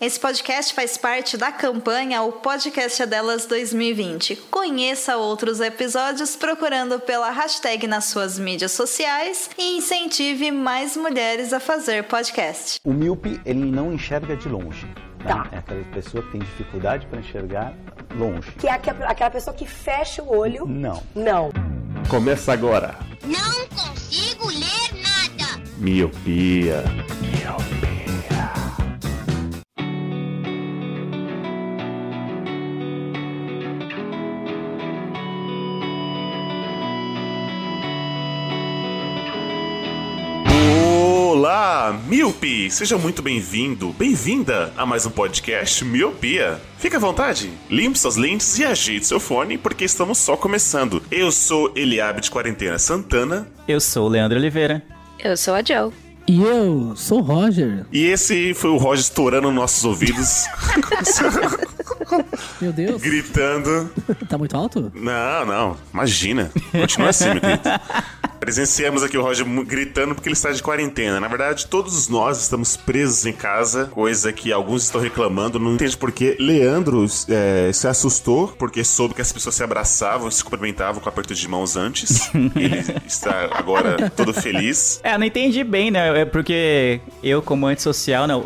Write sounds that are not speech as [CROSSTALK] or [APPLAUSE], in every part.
Esse podcast faz parte da campanha O Podcast é Delas 2020. Conheça outros episódios procurando pela hashtag nas suas mídias sociais e incentive mais mulheres a fazer podcast. O míope, ele não enxerga de longe. né? Tá. É aquela pessoa que tem dificuldade para enxergar longe. Que é aque- aquela pessoa que fecha o olho. Não. Não. Começa agora. Não consigo ler nada. Miopia. Olá, Miopi! Seja muito bem-vindo, bem-vinda a mais um podcast Miopia. Fique à vontade, limpe suas lentes e ajeite seu fone, porque estamos só começando. Eu sou Eliabe de Quarentena Santana, Eu sou o Leandro Oliveira. Eu sou a Joe. E eu sou o Roger. e esse foi o Roger estourando nossos ouvidos, [LAUGHS] Meu Deus, gritando. tá muito alto? Não, não, imagina. Continua assim, meu querido. Presenciamos aqui o Roger gritando porque ele está de quarentena. Na verdade, todos nós estamos presos em casa, coisa que alguns estão reclamando. Não entende por que Leandro é, se assustou porque soube que as pessoas se abraçavam e se cumprimentavam com aperto de mãos antes. [LAUGHS] Ele está agora todo feliz. É, eu não entendi bem, né? É porque eu, como antissocial, né,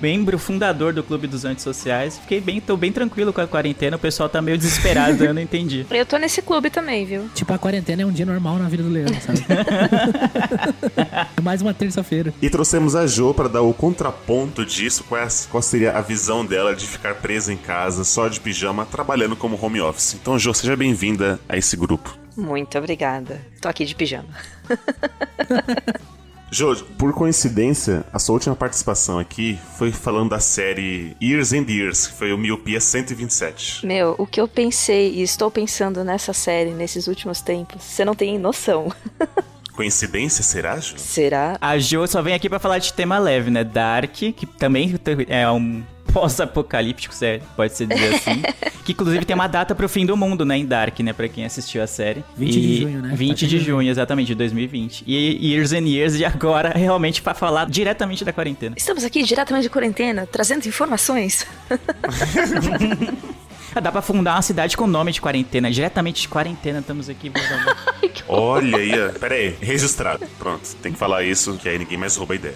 membro fundador do Clube dos Antissociais, fiquei bem, tô bem tranquilo com a quarentena. O pessoal tá meio desesperado, eu não entendi. [LAUGHS] Eu tô nesse clube também, viu? Tipo, a quarentena é um dia normal na vida do Leandro, sabe? [LAUGHS] Mais uma terça-feira. E trouxemos a Jo para dar o contraponto disso, qual, é a- qual seria a visão dela de ficar presa em casa, só de pijama, trabalhando como home office. Então, Jo, seja bem-vinda a esse grupo. Muito obrigada. Tô aqui de pijama. [LAUGHS] Jo, por coincidência, a sua última participação aqui foi falando da série Years and Years, que foi o Miopia 127. Meu, o que eu pensei e estou pensando nessa série nesses últimos tempos, você não tem noção. [LAUGHS] Coincidência, será, Jo? Será? A Jo só vem aqui pra falar de tema leve, né? Dark, que também é um pós-apocalíptico, é- pode se dizer assim. [LAUGHS] que inclusive tem uma data pro fim do mundo, né? Em Dark, né? Pra quem assistiu a série. 20 de E- junho, né? 20 Tá de junho, exatamente, de 2020. E Years and Years de agora, [LAUGHS] realmente, pra falar diretamente da quarentena. Estamos aqui diretamente de quarentena, trazendo informações. [LAUGHS] Ah, dá pra fundar uma cidade com nome de quarentena. Diretamente de quarentena, estamos aqui. vamos- Olha aí, pera aí, registrado. Pronto, tem que falar isso, que aí ninguém mais rouba a ideia.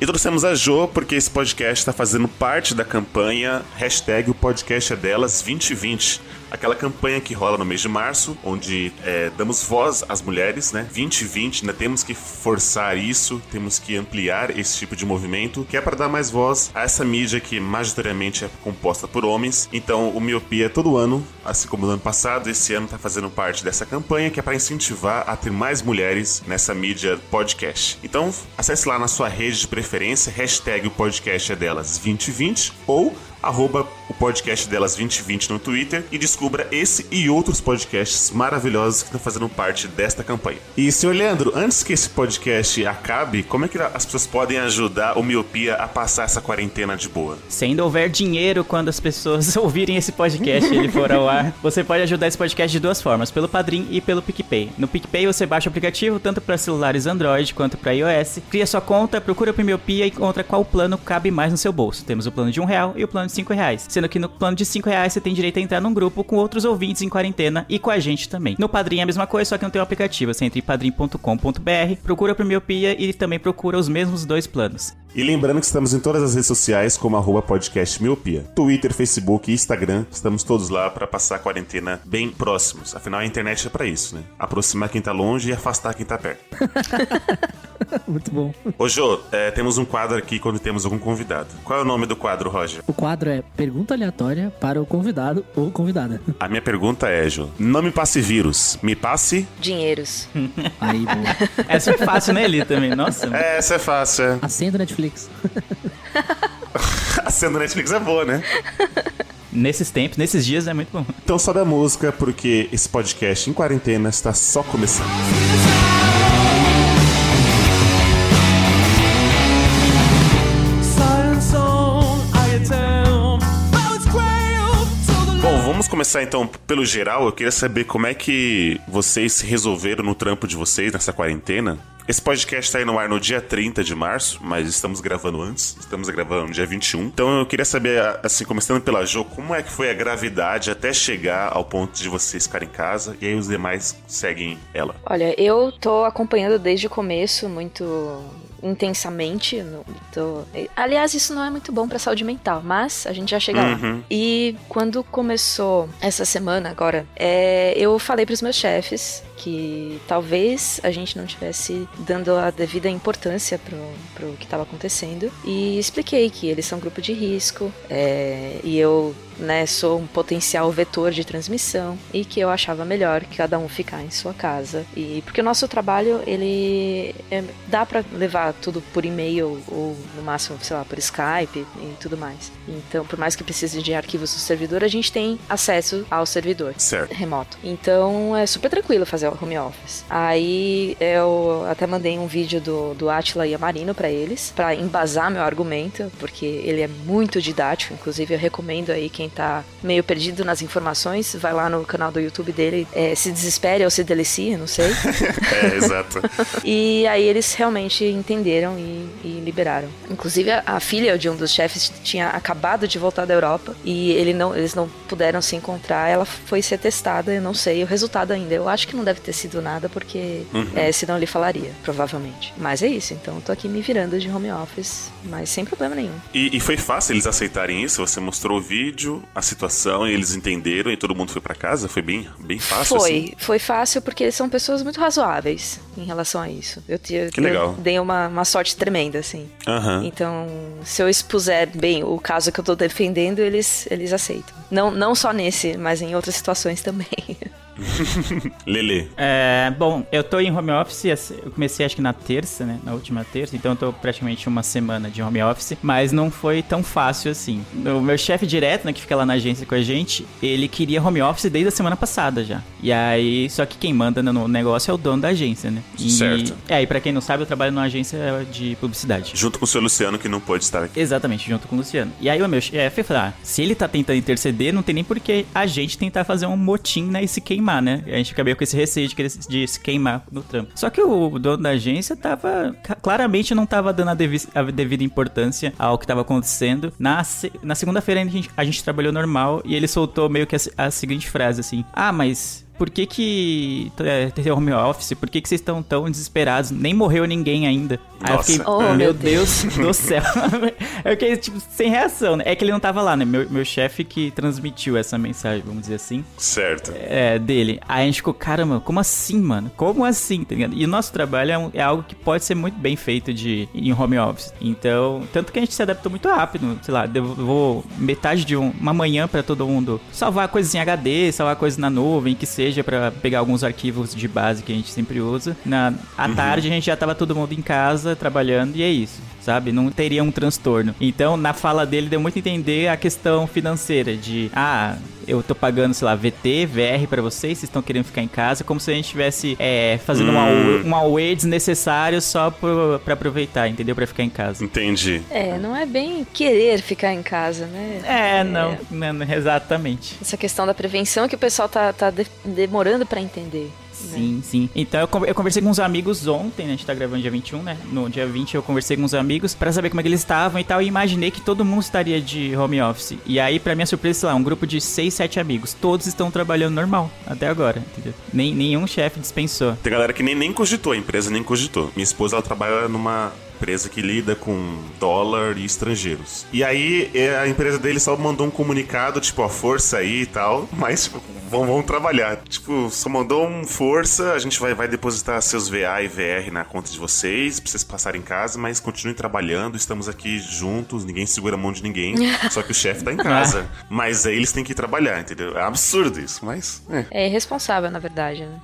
E trouxemos a Jo porque esse podcast está fazendo parte da campanha hashtag o podcast é delas 2020. Aquela campanha que rola no mês de março, onde é, damos voz às mulheres, né? 2020, ainda temos que forçar isso, temos que ampliar esse tipo de movimento, que é para dar mais voz a essa mídia que majoritariamente é composta por homens. Então, o Miopia todo ano, assim como no ano passado, esse ano está fazendo parte dessa campanha que é para incentivar a ter mais mulheres nessa mídia podcast. Então, acesse lá na sua rede de preferência, hashtag o podcast é delas 2020 ou arroba o podcast delas 2020 no Twitter e descubra esse e outros podcasts maravilhosos que estão fazendo parte desta campanha. E, senhor Leandro, antes que esse podcast acabe, como é que as pessoas podem ajudar o Miopia a passar essa quarentena de boa? Se ainda houver dinheiro quando as pessoas [LAUGHS] ouvirem esse podcast e ele for ao ar, você pode ajudar esse podcast de duas formas, pelo Padrim e pelo PicPay. No PicPay você baixa o aplicativo tanto para celulares Android quanto para iOS, cria sua conta, procura por Miopia e encontra qual plano cabe mais no seu bolso. Temos o plano de um real e o plano de cinco reais, sendo que no plano de cinco reais você tem direito a entrar num grupo com outros ouvintes em quarentena e com a gente também. No Padrim é a mesma coisa, só que não tem o aplicativo. Você entra em padrim.com.br, procura por Miopia e também procura os mesmos dois planos. E lembrando que estamos em todas as redes sociais como arroba podcast Miopia. Twitter, Facebook e Instagram. Estamos todos lá para passar a quarentena bem próximos. Afinal, a internet é para isso, né? Aproximar quem tá longe e afastar quem tá perto. [LAUGHS] Muito bom. Ô Jô, é, temos um quadro aqui quando temos algum convidado. Qual é o nome do quadro, Roger? O quadro é pergunta aleatória para o convidado ou convidada. A minha pergunta é, Jô, não me passe vírus, me passe... Dinheiros. [LAUGHS] Aí, boa. Essa é fácil, né, Eli, também? Nossa. É, essa é fácil, é. Acenda Netflix. [LAUGHS] A cena do Netflix é boa, né? Nesses tempos, nesses dias é muito bom. Então sobe a música, porque esse podcast em quarentena está só começando. Vamos começar então pelo geral. Eu queria saber como é que vocês se resolveram no trampo de vocês nessa quarentena. Esse podcast tá aí no ar no dia 30 de março, mas estamos gravando antes. Estamos gravando no dia 21. Então eu queria saber, assim, começando pela Jo, como é que foi a gravidade até chegar ao ponto de vocês ficarem em casa e aí os demais seguem ela? Olha, eu tô acompanhando desde o começo muito intensamente. no- tô- Aliás, isso não é muito bom pra saúde mental, mas a gente já chega lá. Uhum. E quando começou essa semana agora, é, eu falei pros meus chefes que talvez a gente não tivesse dando a devida importância pro, pro que estava acontecendo e expliquei que eles são um grupo de risco é, e eu né, sou um potencial vetor de transmissão e que eu achava melhor que cada um ficar em sua casa e porque o nosso trabalho ele é- dá pra levar tudo por e-mail ou no máximo sei lá por Skype e tudo mais então por mais que precise de arquivos do servidor a gente tem acesso ao servidor Certo. remoto. Então é super tranquilo fazer o home office. Aí eu até mandei um vídeo do, do Atila e a Marino pra eles, pra embasar meu argumento, porque ele é muito didático. Inclusive eu recomendo aí quem tá meio perdido nas informações, vai lá no canal do YouTube dele, é, se desespere ou se delicie, não sei. [LAUGHS] É, exato. E aí eles realmente entenderam e, e liberaram. Inclusive a, a filha de um dos chefes tinha acabado de voltar da Europa e ele não, eles não puderam se encontrar. Ela foi ser testada, eu não sei o resultado ainda. Eu acho que não deve ter sido nada porque é, senão ele falaria, provavelmente. Mas é isso. Então eu tô aqui me virando de home office, mas sem problema nenhum. E, e foi fácil eles aceitarem isso? Você mostrou o vídeo, a situação, e eles entenderam e todo mundo foi pra casa? Foi bem, bem fácil? Foi, assim? foi fácil porque eles são pessoas muito razoáveis em relação a isso. Eu, te- Que legal. eu dei uma, uma sorte tremenda, assim. Aham. Então, se eu expuser bem o caso que eu tô defendendo, eles, eles aceitam. Não, não só nesse, mas em outras situações também. [LAUGHS] Lele. É, bom, eu tô em home office, eu comecei acho que na terça, né? Na última terça, então eu tô praticamente uma semana de home office, mas não foi tão fácil assim. O meu chefe direto, né, que fica lá na agência com a gente, ele queria home office desde a semana passada já. E aí, só que quem manda no negócio é o dono da agência, né? E, Certo. É, e pra quem não sabe, eu trabalho numa agência de publicidade. Junto com o seu Luciano, que não pôde estar aqui. Exatamente, junto com o Luciano. E aí o meu chefe falou, ah, se ele tá tentando interceder, não tem nem por que a gente tentar fazer um motim, né, e se queimar, né? A gente acabou com esse receio de, de se queimar no trampo. Só que o dono da agência tava, claramente não tava dando a, devi- a devida importância ao que tava acontecendo. Na, na segunda-feira a gente, a gente trabalhou normal e ele soltou meio que a, a seguinte frase assim, ah, mas... Por que que é, tem home office? Por que que vocês estão tão desesperados? Nem morreu ninguém ainda. Aí eu Nossa. fiquei, Oh, meu meu Deus do céu. [LAUGHS] eu fiquei, tipo, sem reação, né? É que ele não tava lá, né? Meu, meu chefe que transmitiu essa mensagem, vamos dizer assim, Certo. é, dele. Aí a gente ficou, caramba, como assim, mano? Como assim, tá ligado? E o nosso trabalho é, um- é algo que pode ser muito bem feito de, em home office. Então, tanto que a gente se adaptou muito rápido. Sei lá, levou metade de um- uma manhã pra todo mundo salvar coisas em HD, salvar coisas na nuvem, que seja pra pegar alguns arquivos de base que a gente sempre usa. Na, à tarde a gente já tava todo mundo em casa trabalhando e é isso. Sabe? Não teria um transtorno. Então, na fala dele, deu muito a entender a questão financeira de, ah, eu tô pagando, sei lá, VT, VR pra vocês, vocês estão querendo ficar em casa, como se a gente estivesse é, fazendo um, away, um away desnecessário só pro, pra aproveitar, entendeu? Pra ficar em casa. Entendi. É, não é bem querer ficar em casa, né? É, não, não, não, exatamente. Essa questão da prevenção que o pessoal tá, tá de- demorando pra entender. Sim, sim. Então eu, con- eu conversei com uns amigos ontem, né? A gente tá gravando dia 21, né? No dia 20 eu conversei com uns amigos pra saber como é que eles estavam e tal. E imaginei que todo mundo estaria de home office. E aí, pra minha surpresa, sei lá, um grupo de 6, 7 amigos. Todos estão trabalhando normal até agora, entendeu? Nem, nenhum chefe dispensou. Tem galera que nem, nem cogitou, a empresa nem cogitou. Minha esposa, ela trabalha numa empresa que lida com dólar e estrangeiros. E aí, é, a empresa dele só mandou um comunicado, tipo, ó, força aí e tal, mas, tipo, vão, vão trabalhar. Tipo, só mandou um força, a gente vai, vai depositar seus VA e VR na conta de vocês, pra vocês passarem em casa, mas continuem trabalhando, estamos aqui juntos, ninguém segura a mão de ninguém, [LAUGHS] só que o chefe tá em casa. [LAUGHS] Mas aí eles têm que ir trabalhar, entendeu? É absurdo isso, mas, é. É irresponsável, na verdade, né?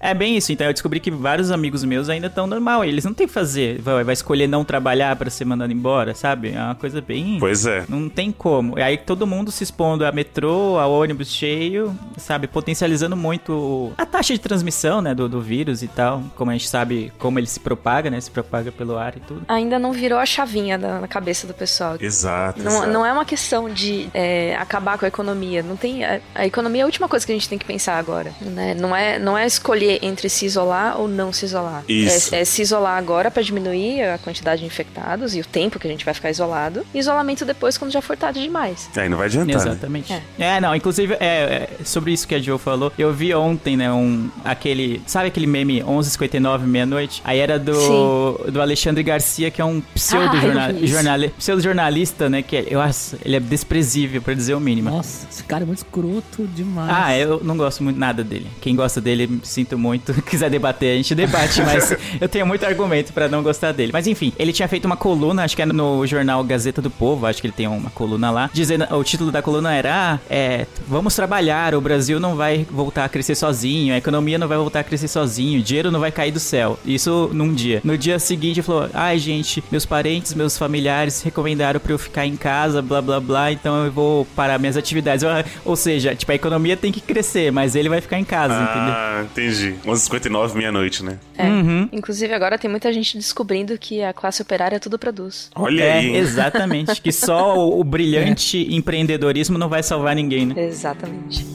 É, É bem isso, então eu descobri que vários amigos meus ainda estão normal. Eles não têm que fazer, vai, vai escolher escolher não trabalhar pra ser mandado embora, sabe? É uma coisa bem. Pois é. Não tem como. E aí todo mundo se expondo a metrô, a ônibus cheio, sabe? Potencializando muito a taxa de transmissão, né? Do, do vírus e tal. Como a gente sabe como ele se propaga, né? Se propaga pelo ar e tudo. Ainda não virou a chavinha da- na cabeça do pessoal. Exato. Não, exato. não é uma questão de é, acabar com a economia. Não tem a, a economia é a última coisa que a gente tem que pensar agora. Né? Não, é, não é escolher entre se isolar ou não se isolar. Isso. É, é se isolar agora para diminuir a quantidade de infectados e o tempo que a gente vai ficar isolado. E isolamento depois quando já for tarde demais. Aí não vai adiantar. né? Exatamente. É. É. não, inclusive, é, é, sobre isso que a Joe falou, eu vi ontem, né, um, aquele, sabe aquele meme 11h59, meia-noite? Aí era do, do Alexandre Garcia, que é um Ah, eu pseudo-jornalista, vi isso. pseudo-jornalista, né, que é, eu acho, ele é desprezível, pra dizer o mínimo. Nossa, esse cara é muito escroto demais. Ah, eu não gosto muito nada dele. Quem gosta dele, sinto muito. [LAUGHS] Quiser debater, a gente debate, mas [LAUGHS] eu tenho muito argumento pra não gostar dele. Mas enfim, ele tinha feito uma coluna, acho que é no jornal Gazeta do Povo, acho que ele tem uma coluna lá, dizendo, o título da coluna era, ah, é, vamos trabalhar, o Brasil não vai voltar a crescer sozinho, a economia não vai voltar a crescer sozinho, o dinheiro não vai cair do céu. Isso num dia. No dia seguinte ele falou, ai gente, meus parentes, meus familiares recomendaram pra eu ficar em casa, blá blá blá, então eu vou parar minhas atividades. Ah, Ou seja, tipo, a economia tem que crescer, mas ele vai ficar em casa, entendeu? Ah, entendi. 11h59, meia-noite, né? É. Uhum. Inclusive agora tem muita gente descobrindo que a classe operária tudo produz. Olha é, aí. exatamente. Que só o, o [LAUGHS] brilhante empreendedorismo não vai salvar ninguém, né? Exatamente.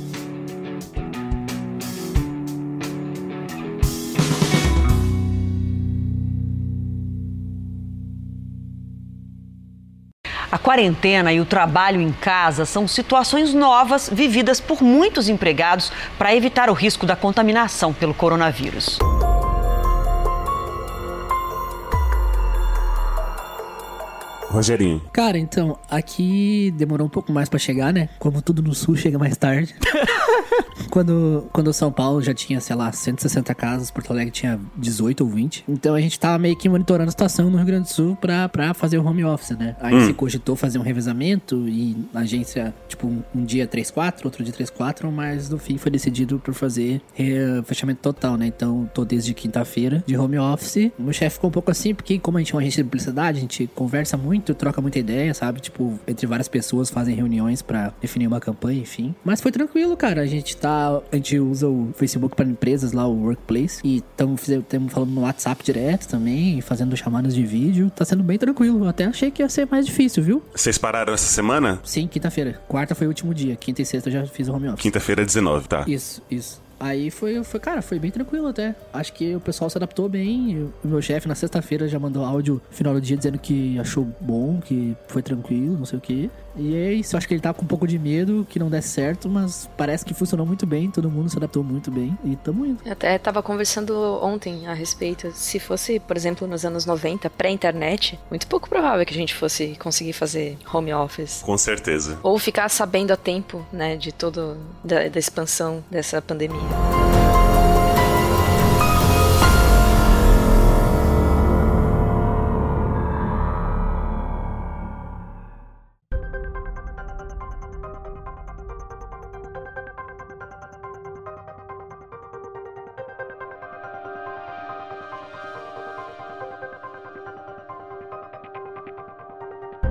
A quarentena e o trabalho em casa são situações novas vividas por muitos empregados para evitar o risco da contaminação pelo coronavírus. Rogerinho. Cara, então, aqui demorou um pouco mais pra chegar, né? Como tudo no sul chega mais tarde. [LAUGHS] quando, quando São Paulo já tinha, sei lá, 160 casas, Porto Alegre tinha 18 ou 20. Então a gente tava meio que monitorando a situação no Rio Grande do Sul pra, pra fazer o home office, né? Aí se cogitou fazer um revezamento e a agência, tipo, um, um dia 3-4, outro dia 3-4, mas no fim foi decidido por fazer re- fechamento total, né? Então tô desde quinta-feira de home office. O meu chefe ficou um pouco assim, porque como a gente é uma agência de publicidade, a gente conversa muito, troca muita ideia, sabe? Tipo, entre várias pessoas fazem reuniões pra definir uma campanha, enfim. Mas foi tranquilo, cara. A gente tá. A gente usa o Facebook para empresas lá, o Workplace. E estamos falando no WhatsApp direto também, fazendo chamadas de vídeo. Tá sendo bem tranquilo. Eu até achei que ia ser mais difícil, viu? Vocês pararam essa semana? Sim, quinta-feira. Quarta foi o último dia. Quinta e sexta eu já fiz o home office. Quinta-feira, 19, tá? Isso, isso. Aí foi, foi, cara, foi bem tranquilo até. Acho que o pessoal se adaptou bem. O meu chefe na sexta-feira já mandou áudio no final do dia dizendo que achou bom, que foi tranquilo, não sei o quê. E é isso, acho que ele tá com um pouco de medo que não desse certo, mas parece que funcionou muito bem, todo mundo se adaptou muito bem e tamo indo. Eu até tava conversando ontem a respeito. Se fosse, por exemplo, nos anos 90, pré-internet, muito pouco provável que a gente fosse conseguir fazer home office. Com certeza. Ou ficar sabendo a tempo, né, de todo da, da expansão dessa pandemia.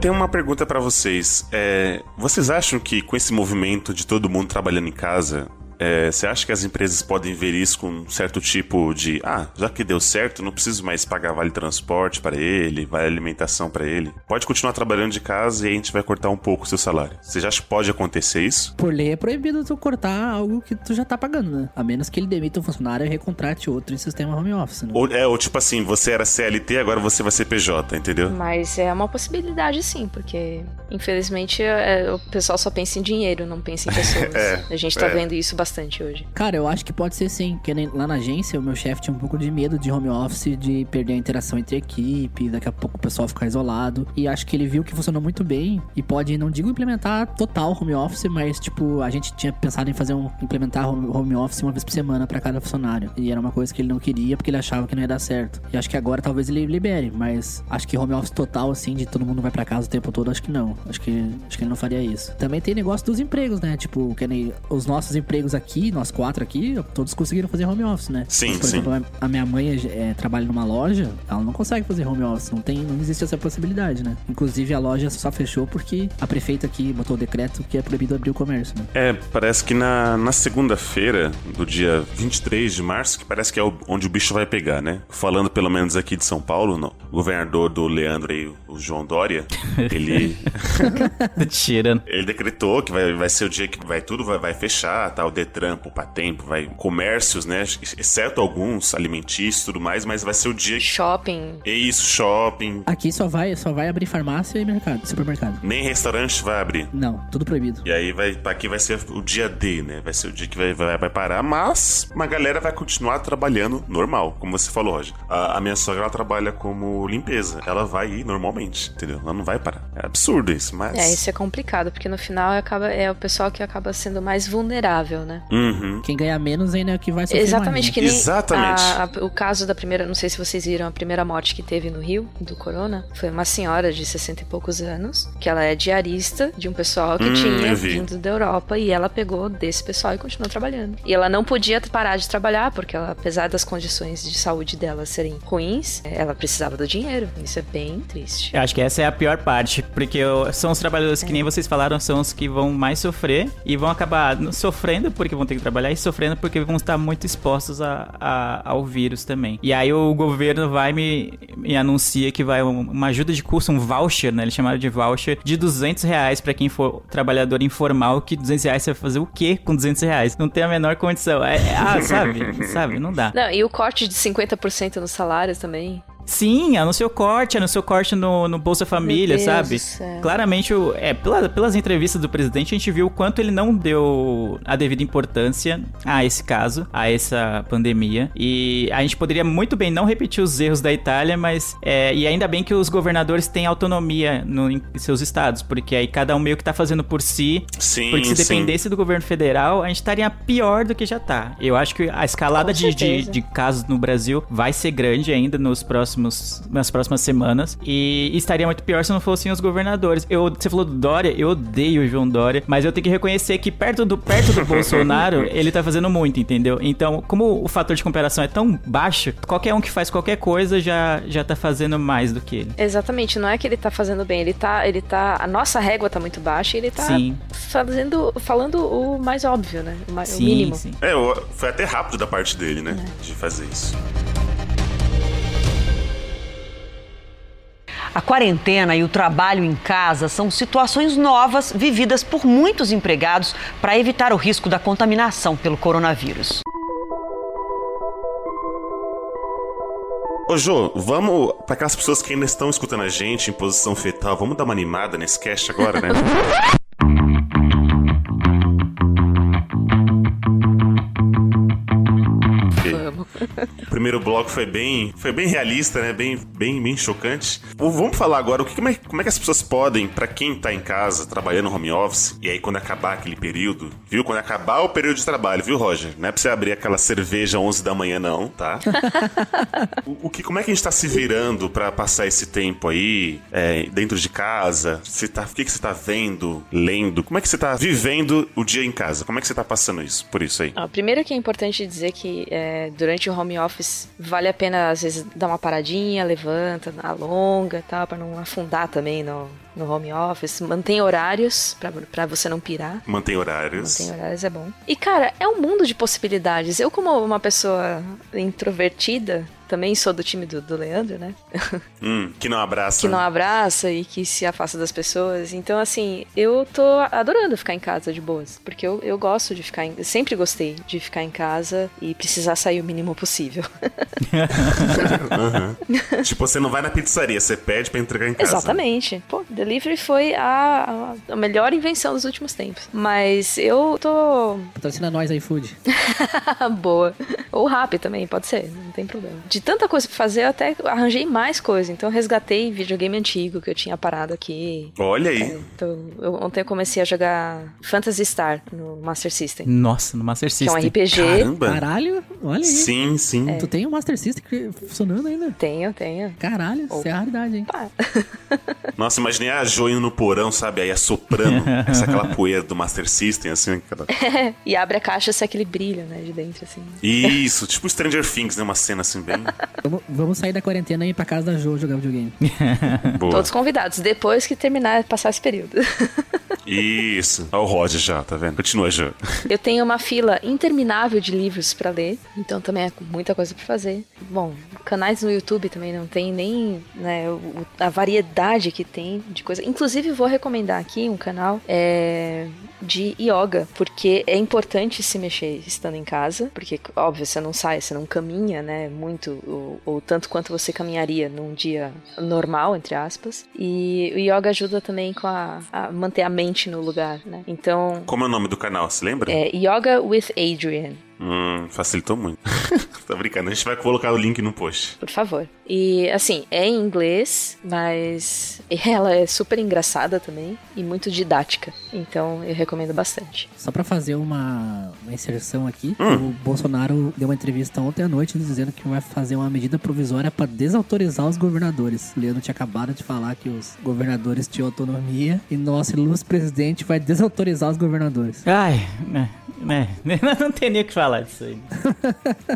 Tem uma pergunta pra vocês. É, vocês acham que com esse movimento de todo mundo trabalhando em casa, é, você acha que as empresas podem ver isso com um certo tipo de, ah, já que deu certo, não preciso mais pagar vale transporte para ele, vale alimentação para ele. Pode continuar trabalhando de casa e a gente vai cortar um pouco o seu salário. Você já acha que pode acontecer isso? Por lei é proibido tu cortar algo que tu já tá pagando, né? A menos que ele demita um funcionário e recontrate outro em sistema home office, né? Ou, é, ou tipo assim, você era CLT, agora você vai ser PJ, entendeu? Mas é uma possibilidade sim, porque infelizmente é, o pessoal só pensa em dinheiro, não pensa em [LAUGHS] pessoas. É, a gente tá é. vendo isso bastante hoje. Cara, eu acho que pode ser sim, porque lá na agência o meu chefe tinha um pouco de medo de home office, de perder a interação entre equipe, daqui a pouco o pessoal ficar isolado. E acho que ele viu que funcionou muito bem e pode, não digo implementar total home office, mas tipo, a gente tinha pensado em fazer um implementar home office uma vez por semana pra cada funcionário. E era uma coisa que ele não queria porque ele achava que não ia dar certo. E acho que agora talvez ele libere, mas acho que home office total assim, de todo mundo vai pra casa o tempo todo, acho que não. Acho que acho que ele não faria isso. Também tem negócio dos empregos, né? Tipo, que nem os nossos empregos aqui, nós quatro aqui, todos conseguiram fazer home office, né? Sim, Mas, por sim. exemplo, a a minha mãe é, trabalha numa loja, ela não consegue fazer home office, não tem, não existe essa possibilidade, né? Inclusive a loja só fechou porque a prefeita aqui botou o decreto que é proibido abrir o comércio, né? É, parece que na, na segunda-feira, do dia 23 de março, que parece que é onde o bicho vai pegar, né? Falando pelo menos aqui de São Paulo, no- o governador do Leandro aí, o João Dória, [LAUGHS] ele, Tá tirando. ele decretou que vai, vai ser o dia que vai tudo vai, vai fechar, tá? O Detran, o Patempo, vai comércios, né? Exceto alguns alimentícios e tudo mais, mas vai ser o dia. Shopping. É isso, shopping. Aqui só vai, só vai abrir farmácia e mercado, supermercado. Nem restaurante vai abrir. Não, tudo proibido. E aí vai, aqui vai ser o dia D, né? Vai ser o dia que vai, vai, vai parar, mas uma galera vai continuar trabalhando normal, como você falou, Roger. A, a minha sogra ela trabalha como limpeza. Ela vai ir normalmente, entendeu? Ela não vai parar. É absurdo isso, mas. É, isso é complicado, porque no final acaba, é o pessoal que acaba sendo mais vulnerável, né? Uhum. Quem ganha menos ainda é o que vai sofrer Exatamente, mais, que né? nem Exatamente. a- a- o caso da primeira, não sei se vocês viram, a primeira morte que teve no Rio, do corona, foi uma senhora de 60 e poucos anos, que ela é diarista de um pessoal que Hum, tinha vindo da Europa e ela pegou desse pessoal e continuou trabalhando. E ela não podia parar de trabalhar, porque ela, apesar das condições de saúde dela serem ruins, ela precisava do dinheiro. Isso é bem triste. Eu acho que essa é a pior parte, porque eu- são os trabalhadores que nem vocês falaram, são os que vão mais sofrer e vão acabar sofrendo porque vão ter que trabalhar e sofrendo porque vão estar muito expostos a, a- ao vírus também. E aí o governo vai me, me anuncia que vai um- uma ajuda de custo, um voucher, né? Eles chamaram de voucher de 200 reais pra quem for trabalhador informal, que 200 reais você vai fazer o quê com 200 reais? Não tem a menor condição. É- é- ah, sabe? sabe? Não dá. Não, e o corte de 50% nos salários também. Sim, anunciou corte, anunciou corte no, no Bolsa Família, Deus sabe? do céu. Claramente, o- é, pela- pelas entrevistas do presidente, a gente viu o quanto ele não deu a devida importância a esse caso, a essa pandemia. E a gente poderia muito bem não repetir os erros da Itália, mas. é, e ainda bem que os governadores têm autonomia no, em seus estados, porque aí cada um meio que tá fazendo por si. Sim, Porque se sim. dependesse do governo federal, a gente estaria pior do que já tá. Eu acho que a escalada de, de, de casos no Brasil vai ser grande ainda nos próximos, nas próximas semanas. E estaria muito pior se não fossem os governadores. Eu, você falou do Dória, eu odeio o João Dória, mas eu tenho que reconhecer que perto do, perto do [LAUGHS] Bolsonaro, ele tá fazendo muito, entendeu? Então, como o fator de comparação é tão baixo, qualquer um que faz qualquer coisa já, já tá fazendo mais do que ele. Exatamente, não é que ele tá fazendo bem, ele tá, ele tá, a nossa régua tá muito baixa e ele tá Sim. fazendo, falando o mais óbvio, né? O, mais, o Sim, mínimo. sim. É, o- foi até rápido da parte dele, né? De fazer isso. A quarentena e o trabalho em casa são situações novas vividas por muitos empregados para evitar o risco da contaminação pelo coronavírus. Ô, Jô, vamos. Pra aquelas pessoas que ainda estão escutando a gente em posição fetal, vamos dar uma animada nesse cast agora, né? [LAUGHS] primeiro bloco foi bem, foi bem realista, né? Bem, bem, bem chocante. Vamos falar agora o que, como, é, como é que as pessoas podem, pra quem tá em casa trabalhando home office, e aí quando acabar aquele período, viu? Quando acabar o período de trabalho, viu, Roger? Não é pra você abrir aquela cerveja 11 da manhã, não, tá? [LAUGHS] o, o que, como é que a gente tá se virando pra passar esse tempo aí, é, dentro de casa? Você tá, o que, que você tá vendo, lendo? Como é que você tá vivendo o dia em casa? Como é que você tá passando isso, por isso aí? Ah, primeiro que é importante dizer que é, durante o home office vale a pena às vezes dar uma paradinha, levanta, alonga, tal, para não afundar também no, no home office. Mantém horários pra você não pirar. Mantém horários. Mantém horários é bom. E cara, é um mundo de possibilidades. Eu como uma pessoa introvertida, também sou do time do, do Leandro, né? [LAUGHS] Hum, que não abraça. que não abraça e que se afasta das pessoas. Então, assim, eu tô adorando ficar em casa de boas. Porque eu, eu gosto de ficar em. eu sempre gostei de ficar em casa e precisar sair o mínimo possível. [LAUGHS] Aham. [LAUGHS] tipo, você não vai na pizzaria, você pede pra entregar em casa. Exatamente. Pô, delivery foi a, a, a melhor invenção dos últimos tempos. Mas eu tô Patrocina nós iFood. boa. Ou rápido também, pode ser, não tem problema. De tanta coisa pra fazer, eu até arranjei mais coisa. Então eu resgatei videogame antigo que eu tinha parado aqui. Olha aí. Então, eu- ontem eu comecei a jogar Phantasy Star no Master System. Nossa, no Master Que é um System. RPG. Caramba. Caralho, Olha aí. Sim, sim. Tu tem o Master System funcionando ainda? Tenho, tenho. Caralho, isso é a raridade, hein? Pá. [LAUGHS] Nossa, imaginei a Jo indo no porão, sabe? Aí assoprando [LAUGHS] essa aquela poeira do Master System, assim. Cara. [LAUGHS] e abre a caixa, sai aquele brilho, né, de dentro, assim. Isso, tipo Stranger Things, né? Uma cena assim, bem Vamos, vamos sair da quarentena e ir pra casa da Jo jogar videogame. [LAUGHS] boa. Todos convidados, depois que terminar, passar esse período. Isso. Olha o Roger já, tá vendo? Continua, Jo. [LAUGHS] Eu tenho uma fila interminável de livros pra ler, então também é muita coisa pra fazer. Bom, canais no YouTube também não tem nem né, o- a variedade que tem de coisa. Inclusive, vou recomendar aqui um canal é, de yoga, porque é importante se mexer estando em casa, porque, óbvio, você não sai, você não caminha, né, muito, ou, ou tanto quanto você caminharia num dia normal, entre aspas. E o yoga ajuda também com a, a manter a mente no lugar, né? Então, Como é o nome do canal, você lembra? é Yoga with Adrian, Hum, facilitou muito. [LAUGHS] tá brincando, a gente vai colocar o link no post. por favor. E assim, é em inglês, mas [LAUGHS] ela é super engraçada também e muito didática. Então eu recomendo bastante. Só pra fazer uma, uma inserção aqui, Hum. o Bolsonaro deu uma entrevista ontem à noite dizendo que vai fazer uma medida provisória pra desautorizar os governadores. O Leandro tinha acabado de falar que os governadores tinham autonomia e nosso ilustre presidente vai desautorizar os governadores. Ai, né, né, [LAUGHS] não tem nem o que falar disso aí. [LAUGHS]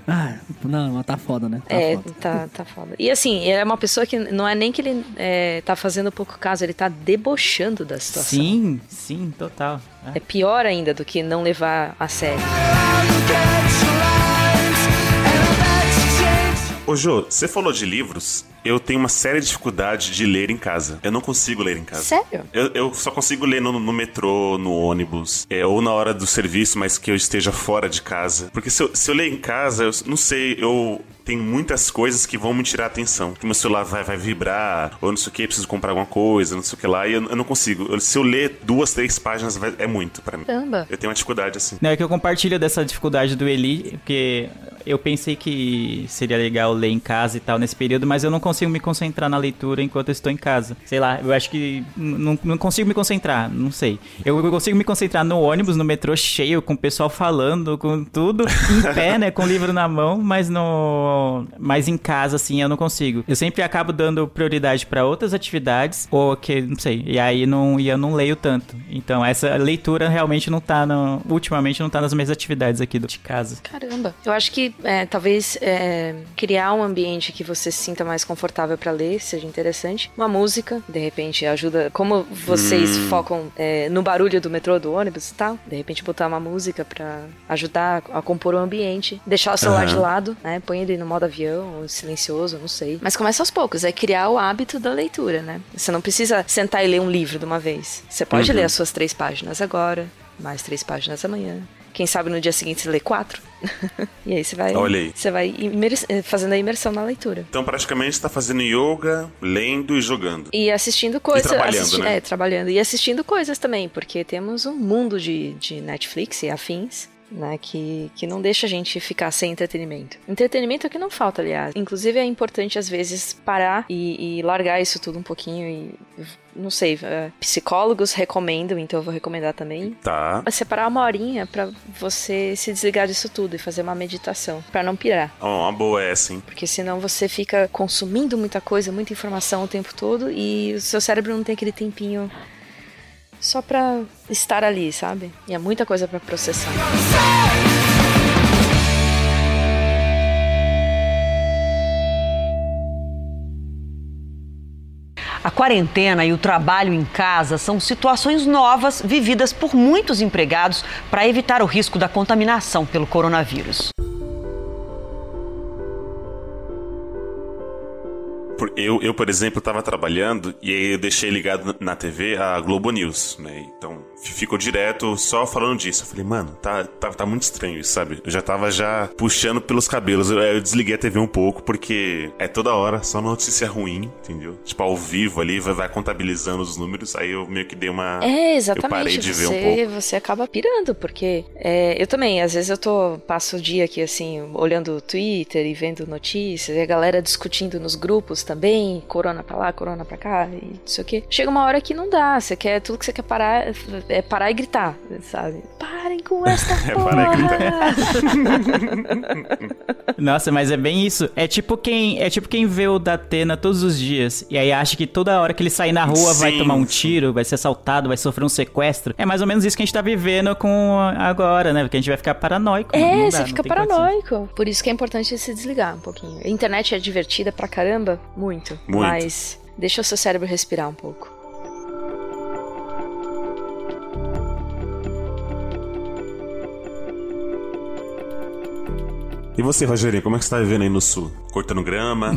Ah, não, mas tá foda, né? Tá é, foda. tá, tá foda. E assim, ele é uma pessoa que não é nem que ele é, tá fazendo pouco caso, ele tá debochando da situação. Sim, sim, total. É pior ainda do que não levar a sério. Ô, Jô, você falou de livros. Eu tenho uma séria dificuldade de ler em casa. Eu não consigo ler em casa. Sério? Eu, eu só consigo ler no, no metrô, no ônibus, é, ou na hora do serviço, mas que eu esteja fora de casa. Porque se eu, se eu ler em casa, eu não sei, eu tenho muitas coisas que vão me tirar a atenção. Que meu celular vai, vai vibrar, ou não sei o que, preciso comprar alguma coisa, não sei o que lá, e eu, eu não consigo. Eu- se eu ler duas, três páginas, vai- é muito pra mim. Caramba. Eu tenho uma dificuldade assim. Não, é que eu compartilho dessa dificuldade do Eli, porque eu pensei que seria legal ler em casa e tal nesse período, mas eu não consigo me concentrar na leitura enquanto eu estou em casa. Sei lá, eu acho que não, não consigo me concentrar, não sei. Eu, eu consigo me concentrar no ônibus, no metrô cheio, com o pessoal falando, com tudo, em [LAUGHS] pé, né, com o livro na mão, mas no mas em casa assim eu não consigo. Eu sempre acabo dando prioridade para outras atividades ou que, não sei, e aí não e eu não leio tanto. Então essa leitura realmente não tá no, ultimamente não tá nas minhas atividades aqui do de casa. Caramba. Eu acho que é, talvez é, criar um ambiente que você se sinta mais confortável pra ler seja interessante. Uma música, de repente, ajuda. Como vocês focam é, no barulho do metrô, do ônibus e tal, de repente botar uma música pra ajudar a compor o ambiente. Deixar o celular de Aham. lado, né? Põe ele no modo avião, ou silencioso, não sei. Mas começa aos poucos, é criar o hábito da leitura, né? Você não precisa sentar e ler um livro de uma vez. Você pode Uhum. ler as suas três páginas agora, mais três páginas amanhã. Quem sabe no dia seguinte você lê quatro. [LAUGHS] e aí você vai, você vai eh, fazendo a imersão na leitura. Então, praticamente, você tá fazendo yoga, lendo e jogando. E assistindo coisas. trabalhando, assisti- né? É, trabalhando. E assistindo coisas também, porque temos um mundo de, de Netflix e afins. Né, que, que não deixa a gente ficar sem entretenimento. Entretenimento é que não falta, aliás. Inclusive é importante, às vezes, parar e, e largar isso tudo um pouquinho e. Não sei, eh, psicólogos recomendam, então eu vou recomendar também. Tá. Separar uma horinha pra você se desligar disso tudo e fazer uma meditação, pra não pirar. Ó, uma boa essa, hein? Porque senão você fica consumindo muita coisa, muita informação o tempo todo e o seu cérebro não tem aquele tempinho só pra estar ali, sabe? E é muita coisa pra processar. A quarentena e o trabalho em casa são situações novas vividas por muitos empregados para evitar o risco da contaminação pelo coronavírus. Eu, eu, por exemplo, estava trabalhando e aí eu deixei ligado na TV a Globo News, né? Então ficou direto só falando disso. Eu falei, mano, tá, tá, tá muito estranho isso, sabe? Eu já tava já puxando pelos cabelos. Eu, eu desliguei a TV um pouco porque é toda hora só notícia ruim, entendeu? Tipo, ao vivo ali, vai, vai contabilizando os números. Aí eu meio que dei uma. É, Eu exatamente. parei de ver um você, pouco. você acaba pirando, porque é, eu também, às vezes eu tô, passo o dia aqui assim, olhando o Twitter e vendo notícias, e a galera discutindo nos grupos também, bem, corona pra lá, corona pra cá, e não sei o quê. Chega uma hora que não dá, você quer, tudo que você quer parar é parar e gritar, sabe? Parem com esta [LAUGHS] É porra! parar e [LAUGHS] Nossa, mas é bem isso. É tipo quem é tipo quem vê o Datena todos os dias e aí acha que toda hora que ele sair na rua vai Sim. tomar um tiro, vai ser assaltado, vai sofrer um sequestro. É mais ou menos isso que a gente tá vivendo com agora, né? Porque a gente vai ficar paranoico. É, dá, você fica paranoico. Por isso que é importante se desligar um pouquinho. A internet é divertida pra caramba, muito. Muito. Mas deixa o seu cérebro respirar um pouco. E você, Rogerinho, como é que você tá vivendo aí no sul? Cortando grama?